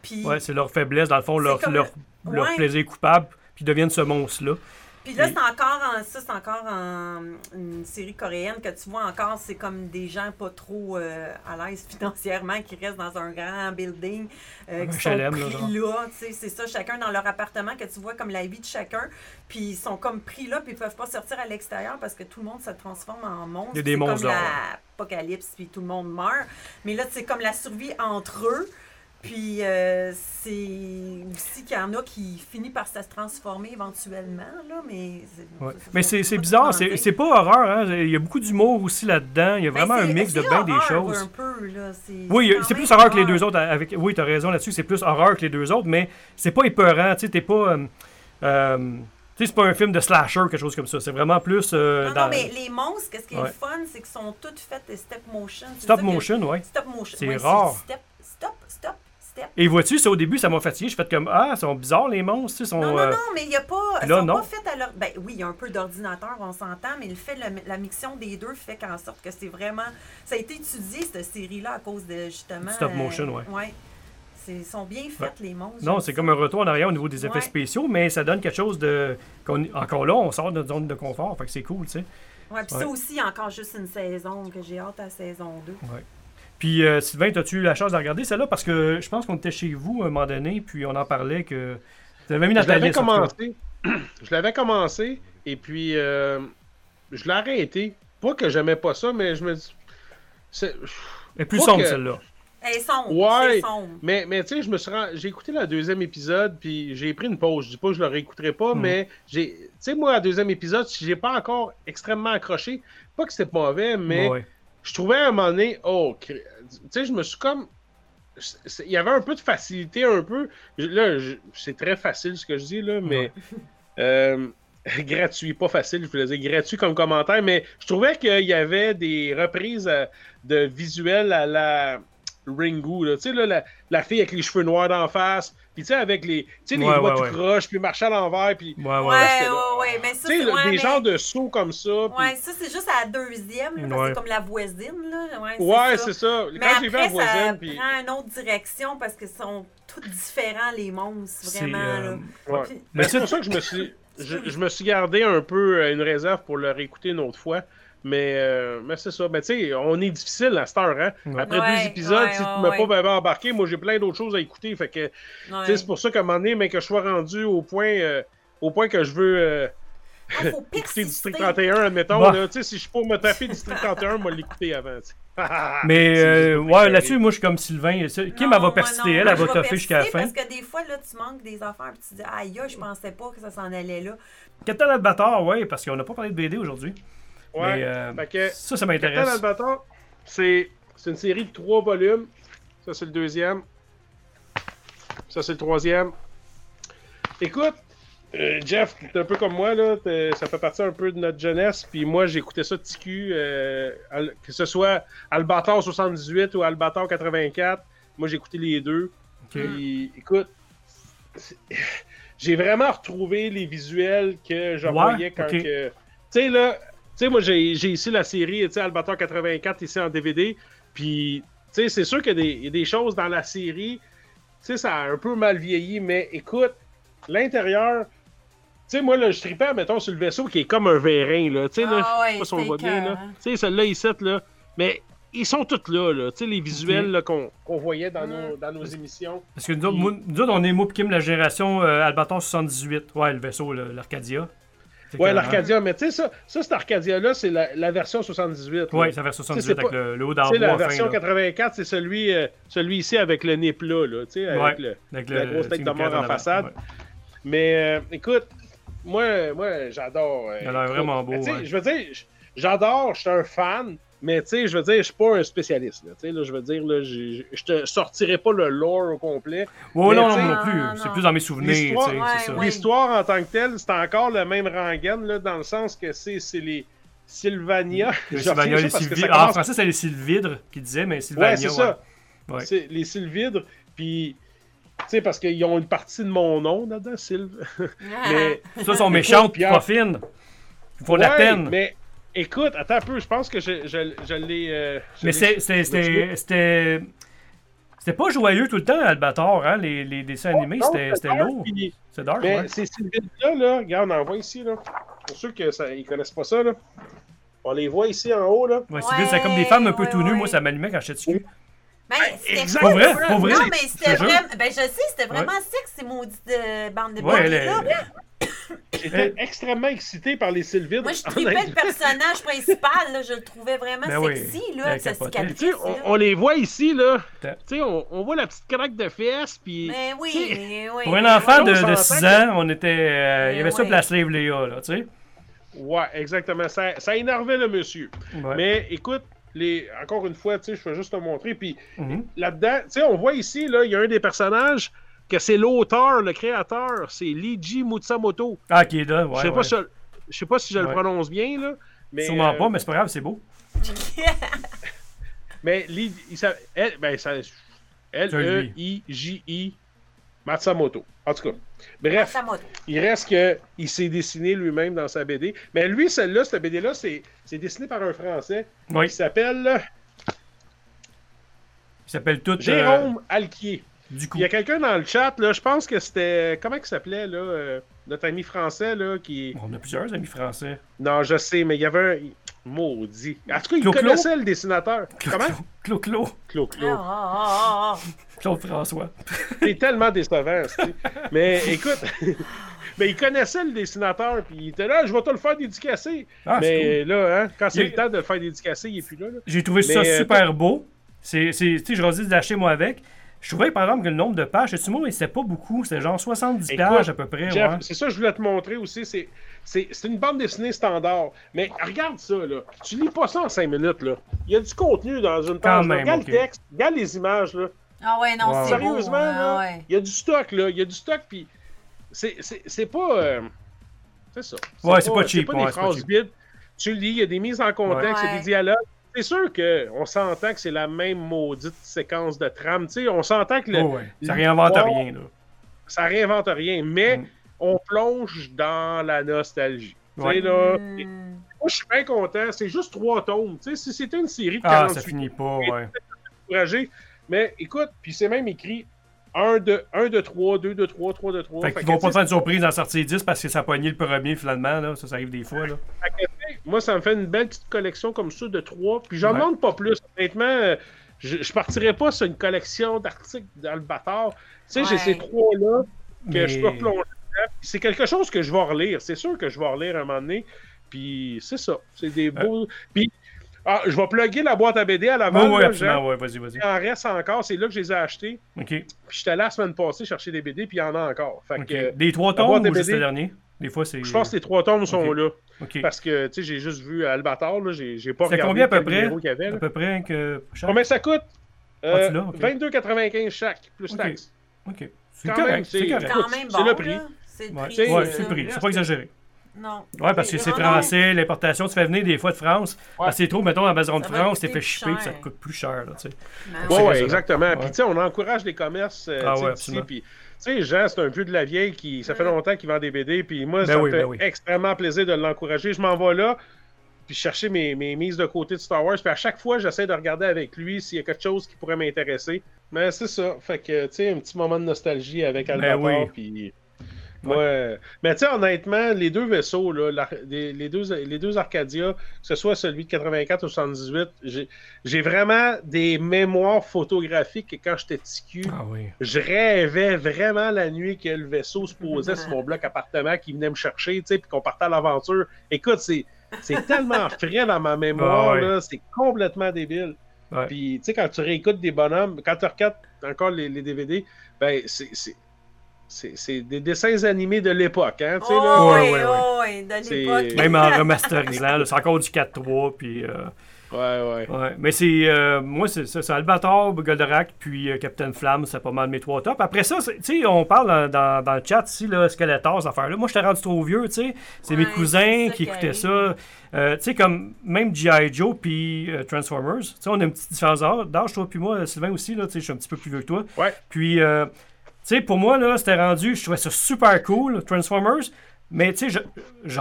Puis. Ouais, c'est leur faiblesse, dans le fond, leur, comme- leur, leur plaisir coupable, puis ils deviennent ce monstre-là. Puis là, c'est encore en, ça, c'est encore en une série coréenne que tu vois encore, c'est comme des gens pas trop euh, à l'aise financièrement qui restent dans un grand building, euh, qui sont HLM, là, pris là, tu sais, c'est ça, chacun dans leur appartement que tu vois comme la vie de chacun, puis ils sont comme pris là, puis ils peuvent pas sortir à l'extérieur parce que tout le monde se transforme en monstre. Il y a des monstres comme l'apocalypse, puis tout le monde meurt. Mais là, c'est comme la survie entre eux. Puis euh, c'est aussi qu'il y en a qui finissent par se transformer éventuellement, là, mais... c'est- Ouais. Mais c'est bizarre, c'est pas horreur, hein. il y a beaucoup d'humour aussi là-dedans, il y a Ben, vraiment un mix de bien des choses. un peu, là, c'est- Oui, c'est plus horreur que les deux autres. Avec... Oui, tu as raison là-dessus, c'est plus horreur que les deux autres, mais c'est pas épeurant, tu sais, t'es pas... euh, euh, tu sais, c'est pas un film de slasher ou quelque chose comme ça, c'est vraiment plus... euh, Non, dans- non, mais les monstres, qu'est-ce qui est Ouais. fun, c'est qu'ils sont toutes faites de stop motion. Stop ça que- motion, ouais. Stop motion. C'est ouais, rare. Step, step. Et vois-tu, ça au début, ça m'a fatigué, je fais comme, ah, ils sont bizarres les monstres, sont... Non, non, euh, non, mais il n'y a pas. Là, sont non. pas faites à leur. Ben oui, il y a un peu d'ordinateur, on s'entend, mais le fait, la, la mixion des deux fait qu'en sorte que c'est vraiment. Ça a été étudié, cette série-là, à cause de justement. Stop motion, ouais. Ouais. C'est- Ils sont bien faites, les monstres. Non, c'est comme un retour en arrière au niveau des effets Ouais. spéciaux, mais ça donne quelque chose de... Encore là, on sort de notre zone de confort, fait que c'est cool, tu sais. Ouais, puis Ouais. ça aussi, encore juste une saison, que j'ai hâte à saison 2. Puis euh, Sylvain, as-tu eu la chance de regarder celle-là? Parce que je pense qu'on était chez vous à un moment donné, puis on en parlait que... Tu mis dans Je ta l'avais commencé. je l'avais commencé et puis euh, je l'ai arrêté. Pas que j'aimais pas ça, mais je me dis. c'est- Elle est plus Pas sombre, que- celle-là. Elle est sombre. Ouais. C'est sombre. Mais, mais tu sais, je me suis rend- j'ai écouté le deuxième épisode, puis j'ai pris une pause. Je dis pas que je le réécouterai pas, Mhm. mais j'ai. Tu sais, moi, le deuxième épisode, si j'ai pas encore extrêmement accroché, pas que c'était mauvais, mais Ouais. Je trouvais à un moment donné, oh, tu sais, je me suis comme. Il y avait un peu de facilité, un peu. Là, c'est très facile ce que je dis, là, mais. euh, gratuit, pas facile, je voulais dire gratuit comme commentaire, mais je trouvais qu'il y avait des reprises euh, de visuels à la Ringu, là. Tu sais, là, la, la fille avec les cheveux noirs d'en face, puis tu sais, avec les, tu sais, les Ouais, doigts ouais, tout ouais. croches, puis marcher à l'envers, puis. Ouais, ouais. Ouais, mais ça, Tu sais, c'est là, ouais, des mais- genres de sauts comme ça. puis- Ouais, ça, c'est juste à la deuxième, là, parce que c'est comme la voisine, là. Ouais, c'est Ouais, ça. ça. Mais Quand j'ai vu la après, ça voisine, puis. prend une autre direction parce que sont tous différents, les monstres, vraiment, euh, là. Ouais. Puis- Mais c'est pour ça que je me suis, je, je me suis gardé un peu euh, une réserve pour le réécouter une autre fois. Mais, euh, mais c'est ça. Mais tu sais, on est difficile à cette heure. Hein? Ouais. Après Ouais, deux épisodes, ouais, si tu ouais, ne m'as pas vraiment embarqué, moi j'ai plein d'autres choses à écouter. Fait que, tu Ouais. sais, c'est pour ça qu'à un moment donné, mais que je sois rendu au point, euh, au point que je veux euh, Ah, faut écouter. District 31, admettons. Bah. là. Tu sais, si je suis pour me taper District 31, moi l'écouter avant. tu sais. Mais C'est euh, ouais, là-dessus, moi, je suis comme Sylvain. Ça- Kim, Non, elle va persister, elle, elle va toffer jusqu'à la fin. Parce que des fois, là, tu manques des affaires puis tu dis, aïe, aïe, je pensais pas que ça s'en allait là. Captain Albator, ouais, parce qu'on n'a pas parlé de BD aujourd'hui. Ouais. Mais euh, Fait que, ça, ça m'intéresse. C'est une série de trois volumes. Ça, c'est le deuxième. Ça, c'est le troisième. Écoute, euh, Jeff, t'es un peu comme moi, là. Ça fait partie un peu de notre jeunesse. Puis moi, j'écoutais ça de TQ, euh, que ce soit Albator 78 ou Albator 84. Moi, j'écoutais les deux. Puis, écoute, j'ai vraiment retrouvé les visuels que je Ouais, voyais quand que. Tu sais, là, sais, moi, j'ai j'ai ici la série, tu sais, Albator 84 ici en DVD. Puis, tu sais, c'est sûr qu'il y, a des- il y a des choses dans la série, tu sais, ça a un peu mal vieilli, mais écoute, l'intérieur. Tu sais, moi, là, je tripais, mettons, sur le vaisseau qui est comme un vérin, là. Tu sais, là, Ah je sais ouais, pas si on le voit bien, là. Tu sais, celle-là, ici, là. Mais ils sont tous là, là. Tu sais, les visuels qu'on qu'on voyait dans, Mm. nos, dans nos émissions. Parce que nous autres, nous autres, on est Kim, la génération euh, Albator 78. Ouais, le vaisseau, l'Arcadia. C'est Ouais, l'Arcadia, mais tu sais, ça, ça cet Arcadia-là, c'est la, la version 78. là. Ouais, ça fait Tu 78 sais, c'est avec pas- le, le haut d'en la fin. version là. 84, c'est celui, euh, celui ici avec le nez plat, là, tu sais, avec le... Avec la grosse tête de mort en façade. Ouais. Mais euh, écoute, moi, moi j'adore. euh, Il a l'air vraiment beau, tu sais, ouais. Je veux dire, j'adore, je suis un fan, mais tu sais, je veux dire, je suis pas un spécialiste. Là, tu sais, là, je veux dire, là, je te sortirai pas le lore au complet. Ouais, Mais non, non, non Non, plus. non. C'est plus dans mes souvenirs, L'histoire- Ouais, ouais. En tant que telle, c'est encore le même rengaine, là, dans le sens que c'est les Sylvania. Les Sylvania, les Ah, en français, c'est les Sylvidres qui disaient, mais Sylvania. Ouais, c'est ça. Ouais. C'est les Sylvidres, puis. Tu sais, parce qu'ils ont une partie de mon nom là-dedans, Sylve. mais. Ça, sont méchantes, Pierre- pas fines. Ils font de la peine. Mais écoute, attends un peu, je pense que je, je, je l'ai. euh, c'est- c'est- c'était. C'était. C'était pas joyeux tout le temps, Albator, hein? Les, les dessins animés, c'était lourd. C'est dark, Mais ouais. ces Sylvidres-là, là, regarde, on en voit ici, là. Pour ceux qui ne connaissent pas ça, là. On les voit ici en haut, là. Ouais, Sylvie, c'est comme des femmes un peu Ouais, tout nues. ouais. Moi, ça m'allumait quand j'étais dessus. Ben, c'était vrai, ça. pour vrai. Non, mais Je c'était vraiment. Ben, je sais, c'était vraiment sexe, ces maudites euh, bandes de Ouais, elle là. J'étais extrêmement excité par les Sylvidres. Moi, je tripais le personnage principal, là. Je le trouvais vraiment Ben oui, sexy, là, sa capotait. cicatrice. Tu sais, on, les voit ici, là. Attends. Tu sais, on, on voit la petite craque de fesses, puis. Mais oui, tu sais, mais oui. Pour un mais enfant oui. de, de s'entend 6 que- ans, on était. euh, il y avait ça pour la slave Léa, là, tu sais. Ouais, exactement. Ça, ça énervait le monsieur. Ouais. Mais écoute, les, encore une fois, tu sais, je vais juste te montrer. Puis Mhm. là-dedans, tu sais, on voit ici, là, il y a un des personnages que c'est l'auteur, le créateur, c'est Liji Mutsamoto. Ah, qui est là, ouais. je sais ouais. pas si je, je sais pas si je le prononce bien, là. Mais, Sûrement euh, pas, mais c'est pas grave, c'est beau. Mais Li- il s'a- elle, ben, ça. L-E-I-J-I Matsumoto. En tout cas. Bref, il reste que il s'est dessiné lui-même dans sa BD. Mais lui, celle-là, cette BD-là, c'est c'est dessiné par un Français Oui. qui s'appelle Il s'appelle tout. euh, Jérôme Alquier. Du coup. Il y a quelqu'un dans le chat, là, je pense que c'était. Comment il s'appelait, là euh, Notre ami français, là, qui. On a plusieurs amis français. Non, je sais, mais il y avait un. Maudit. En tout cas, il Clo-Clo? connaissait le dessinateur. Comment? Claude Claude. Claude Ah, Claude. ah, ah. Claude François. C'est tellement décevant, c'est- Mais écoute, mais il connaissait le dessinateur, puis il était là, je vais te le faire dédicacer. Ah, c'est mais là, hein, quand c'est Il- le temps de le faire dédicacer, il est plus là. là. J'ai trouvé ça euh, super beau. C'est, c'est, tu sais, je redis d'acheter moi avec. Je trouvais par exemple que le nombre de pages, c'est moi, c'était pas beaucoup. C'était genre 70 Écoute, pages à peu près. Jeff, ouais. c'est ça que je voulais te montrer aussi. C'est, c'est, c'est une bande dessinée standard. Mais regarde ça, là. Tu lis pas ça en 5 minutes, là. Il y a du contenu dans une page. même, regarde le texte, regarde les images, là. Ah ouais, non, Wow. c'est beau. Sérieusement, hein, là, ouais. il y a du stock, là. Il y a du stock, puis c'est, c'est, c'est pas... euh, C'est ça. Ouais, c'est pas cheap, C'est pas des c'est phrases vides. Tu lis, il y a des mises en contexte, il y a des dialogues. C'est sûr qu'on s'entend que c'est la même maudite séquence de trame. Tu sais, on s'entend que le- Oh, ouais. Ça réinvente rien, là. ça réinvente rien, mais Mm. on plonge dans la nostalgie. Tu sais, Ouais. là, Hmm. moi, je suis bien content. C'est juste trois tomes. Tu sais, si c'était une série de Ah, 48 ça finit pas, ouais. mais écoute, puis c'est même écrit 1 de 1 de 3, 2 de 3, 3 de 3. Fait qu'ils vont pas faire de surprise en sortir 10 parce que ça a pogné le premier finalement, là. Ça, ça arrive des fois, là. Moi, ça me fait une belle petite collection comme ça de 3. Puis j'en Ouais. demande pas plus. Honnêtement, euh, je, je partirais pas sur une collection d'articles d'Albator. Tu sais, j'ai ces trois-là que Mais- je peux. Puis C'est quelque chose que je vais relire. C'est sûr que je vais relire à un moment donné. Puis c'est ça. C'est des beaux. Puis ah, je vais plugger la boîte à BD à l'avant. Ouais, là, absolument, ouais, vas-y, vas-y. Il en reste encore. C'est là que je les ai achetés. Ok. Puis j'étais là la semaine passée chercher des BD, puis il y en a encore. Fait ok. que, Des trois tomes ou juste BD, le dernier? Des fois, c'est. je pense que les trois tomes sont là. Parce que, tu sais, j'ai juste vu Albator, là, j'ai j'ai pas C'est regardé combien à peu près? numéro qu'il y avait. À peu près que. chaque- Combien ça coûte? Ah, Euh, tu l'as? Ok. 22,95 chaque, plus Ok. taxe. OK. C'est Quand correct. même, C'est c'est- correct. Quand même c'est bon, le prix. là. C'est le prix. c'est- Ouais, c'est le prix. C'est pas exagéré. Non. Ouais, parce que c'est français, l'importation, tu fais venir des fois de France. Parce que c'est trop, mettons, Amazon de France, t'es fait puis ça te coûte plus cher, là, tu sais. Ben C'est Ouais, exactement. Ouais. Puis, tu sais, on encourage les commerces euh, Ah ouais, absolument. Puis, sais, Jean, c'est un vieux de la vieille qui, ça fait longtemps qu'il vend des BD. Puis, moi, Ben ça oui, me fait ben oui. extrêmement plaisir de l'encourager. Je m'en vais là, puis chercher mes, mes mises de côté de Star Wars. Puis, à chaque fois, j'essaie de regarder avec lui s'il y a quelque chose qui pourrait m'intéresser. Mais c'est ça. Fait que, tu sais, un petit moment de nostalgie avec Albator. Ben oui. Puis. Ouais. Mais tu sais, honnêtement, les deux vaisseaux, là, les, les deux, les deux Arcadia, que ce soit celui de 84 ou 78, j'ai- vraiment des mémoires photographiques que quand j'étais cul, Ah oui. je rêvais vraiment la nuit que le vaisseau se posait sur mon bloc appartement, qui venait me chercher, tu sais, puis qu'on partait à l'aventure. Écoute, c'est c'est tellement frais dans ma mémoire, Ah ouais. là, c'est complètement débile. Ouais. Puis, tu sais, quand tu réécoutes des bonhommes, quand tu regardes encore les, les DVD, ben, c'est- c'est des dessins animés de l'époque, hein, là. Oui, oh, oui, de l'époque. Même en remasterisant, c'est encore du 4-3, puis... euh, Ouais, ouais. Ouais, mais c'est. euh, moi, c'est ça. C'est Albator, Goldorak, puis euh, Captain Flamme, c'est pas mal mes trois tops. Après ça, tu sais, on parle dans, dans- dans le chat ici, là, Skeletor, ces affaires-là. Moi, j'étais rendu trop vieux, tu sais. C'est mes cousins qui écoutaient ça. Euh, tu sais, comme même G.I. Joe, puis euh, Transformers. Tu sais, on a une petite différence d'âge, d'âge, toi, puis moi, Sylvain aussi, là, tu sais, je suis un petit peu plus vieux que toi. Ouais. Puis, euh, tu sais, pour moi, là, c'était rendu, je trouvais ça super cool, Transformers. Mais tu sais, je-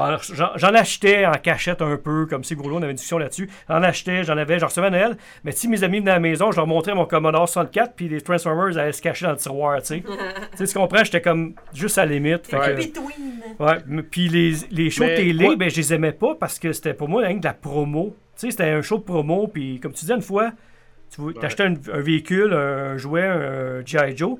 j'en achetais en cachette un peu, comme si gros on avait une discussion là-dessus. J'en achetais, j'en avais, j'en recevais à Noël. Mais si mes amis venaient à la maison, je leur montrais mon Commodore 64, puis les Transformers allaient se cacher dans le tiroir, tu sais. tu sais, comprends? J'étais comme juste à la limite. Fait que-. Ouais, m- puis les, les shows Mais télé, ben, je les aimais pas parce que c'était pour moi rien que de la promo. Tu sais, c'était un show de promo, puis comme tu disais une fois, tu t'achetais un, un véhicule, un jouet, un G.I. Joe,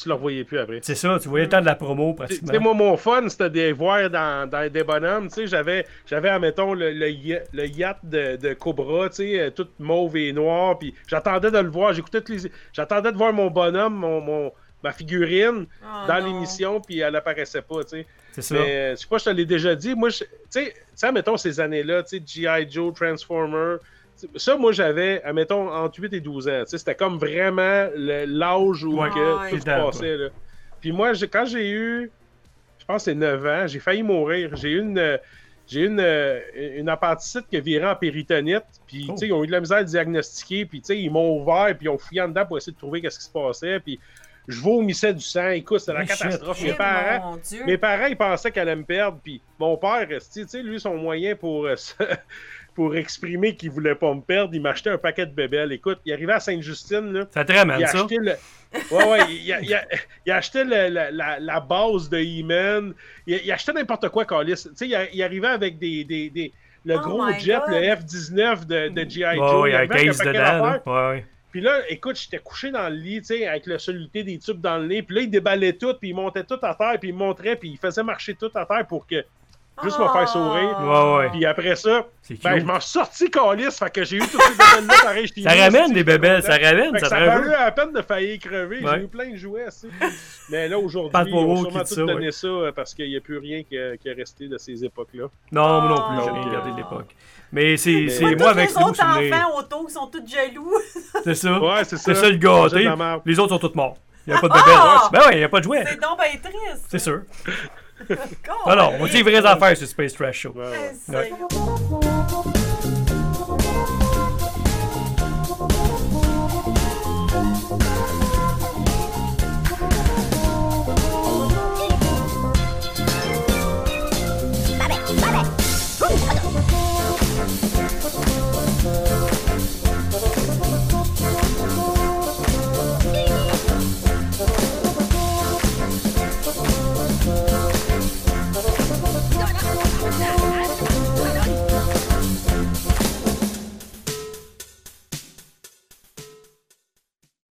Tu le revoyais plus après. c'est ça, tu voyais le temps de la promo pratiquement. moi, mon fun, c'était de les voir dans, dans des bonhommes. Tu sais, j'avais, j'avais, admettons, le, le, ya- le yacht de, de Cobra, tu sais, euh, tout mauve et noir. Puis j'attendais de le voir. J'écoutais tous les... J'attendais de voir mon bonhomme, mon, mon- ma figurine Oh, dans non. l'émission, puis elle apparaissait pas, tu sais. C'est ça. Mais euh, je sais pas, je te l'ai déjà dit. Moi, tu sais, admettons, ces années-là, tu sais, G.I. Joe, Transformer. Ça, moi, j'avais, admettons, entre 8 et 12 ans. C'était comme vraiment l'âge où Ouais, que tout se passait. Là. Puis moi, quand j'ai eu, je pense que c'est 9 ans, j'ai failli mourir. J'ai eu une, j'ai eu une, une appendicite qui a viré en péritonite. Puis, Oh. tu sais, ils ont eu de la misère à diagnostiquer. Puis, tu sais, ils m'ont ouvert, puis ils ont fouillé en dedans pour essayer de trouver qu'est-ce qui se passait. Puis, je vomissais du sang. Écoute, c'était la catastrophe. Eh, Mes parents, mes ils pensaient qu'elle allait me perdre, puis mon père, tu sais, lui, son moyen pour, euh, se- pour exprimer qu'il voulait pas me perdre, il m'achetait un paquet de bébelles. Écoute, il arrivait à Sainte-Justine, là, Ça te ramène, il ça. le... Ouais, ouais, il a, il a- il a acheté le- la, la- la base de He-Man, il, a- il a acheté n'importe quoi, Carlis. Tu sais, il, arrivait avec des... des, des- le Oh gros jet, God. le F-19 de, de G.I. Joe. ouais, il y a un case paquet dedans. là. Ouais, ouais. Puis là, écoute, j'étais couché dans le lit, tu sais, avec la soluté des tubes dans le nez. Puis là, il déballait tout, puis il montait tout à terre, puis il montrait, puis il faisait marcher tout à terre pour que juste me faire sourire. Ouais, ouais. Puis après ça, ben, je m'en suis sorti calice, fait que j'ai eu toutes ces bébelles-là pareil ça ramène des bébelles, ça ramène, ça ça te a ramène. valu la peine de faillir crever. Ouais. J'ai eu plein de jouets, aussi. Mais là, aujourd'hui, ont bobo sûrement tout ça, donné ouais. ça euh, parce qu'il n'y a plus rien qui, est resté de ces époques-là. Non, moi non plus, j'ai Oh. rien regardé de l'époque. Mais c'est Moi, avec ces les autres enfants autour qui sont tous jaloux. C'est ça. Ouais, c'est ça. C'est ça le gâté. Les autres sont tous morts. Il n'y a pas de bébelles. Ah! Ben ouais, il n'y a pas de jouets. C'est donc bien triste. C'est sûr. Alors, on dit vraies affaires sur Space Trash Show. Ouais, ouais.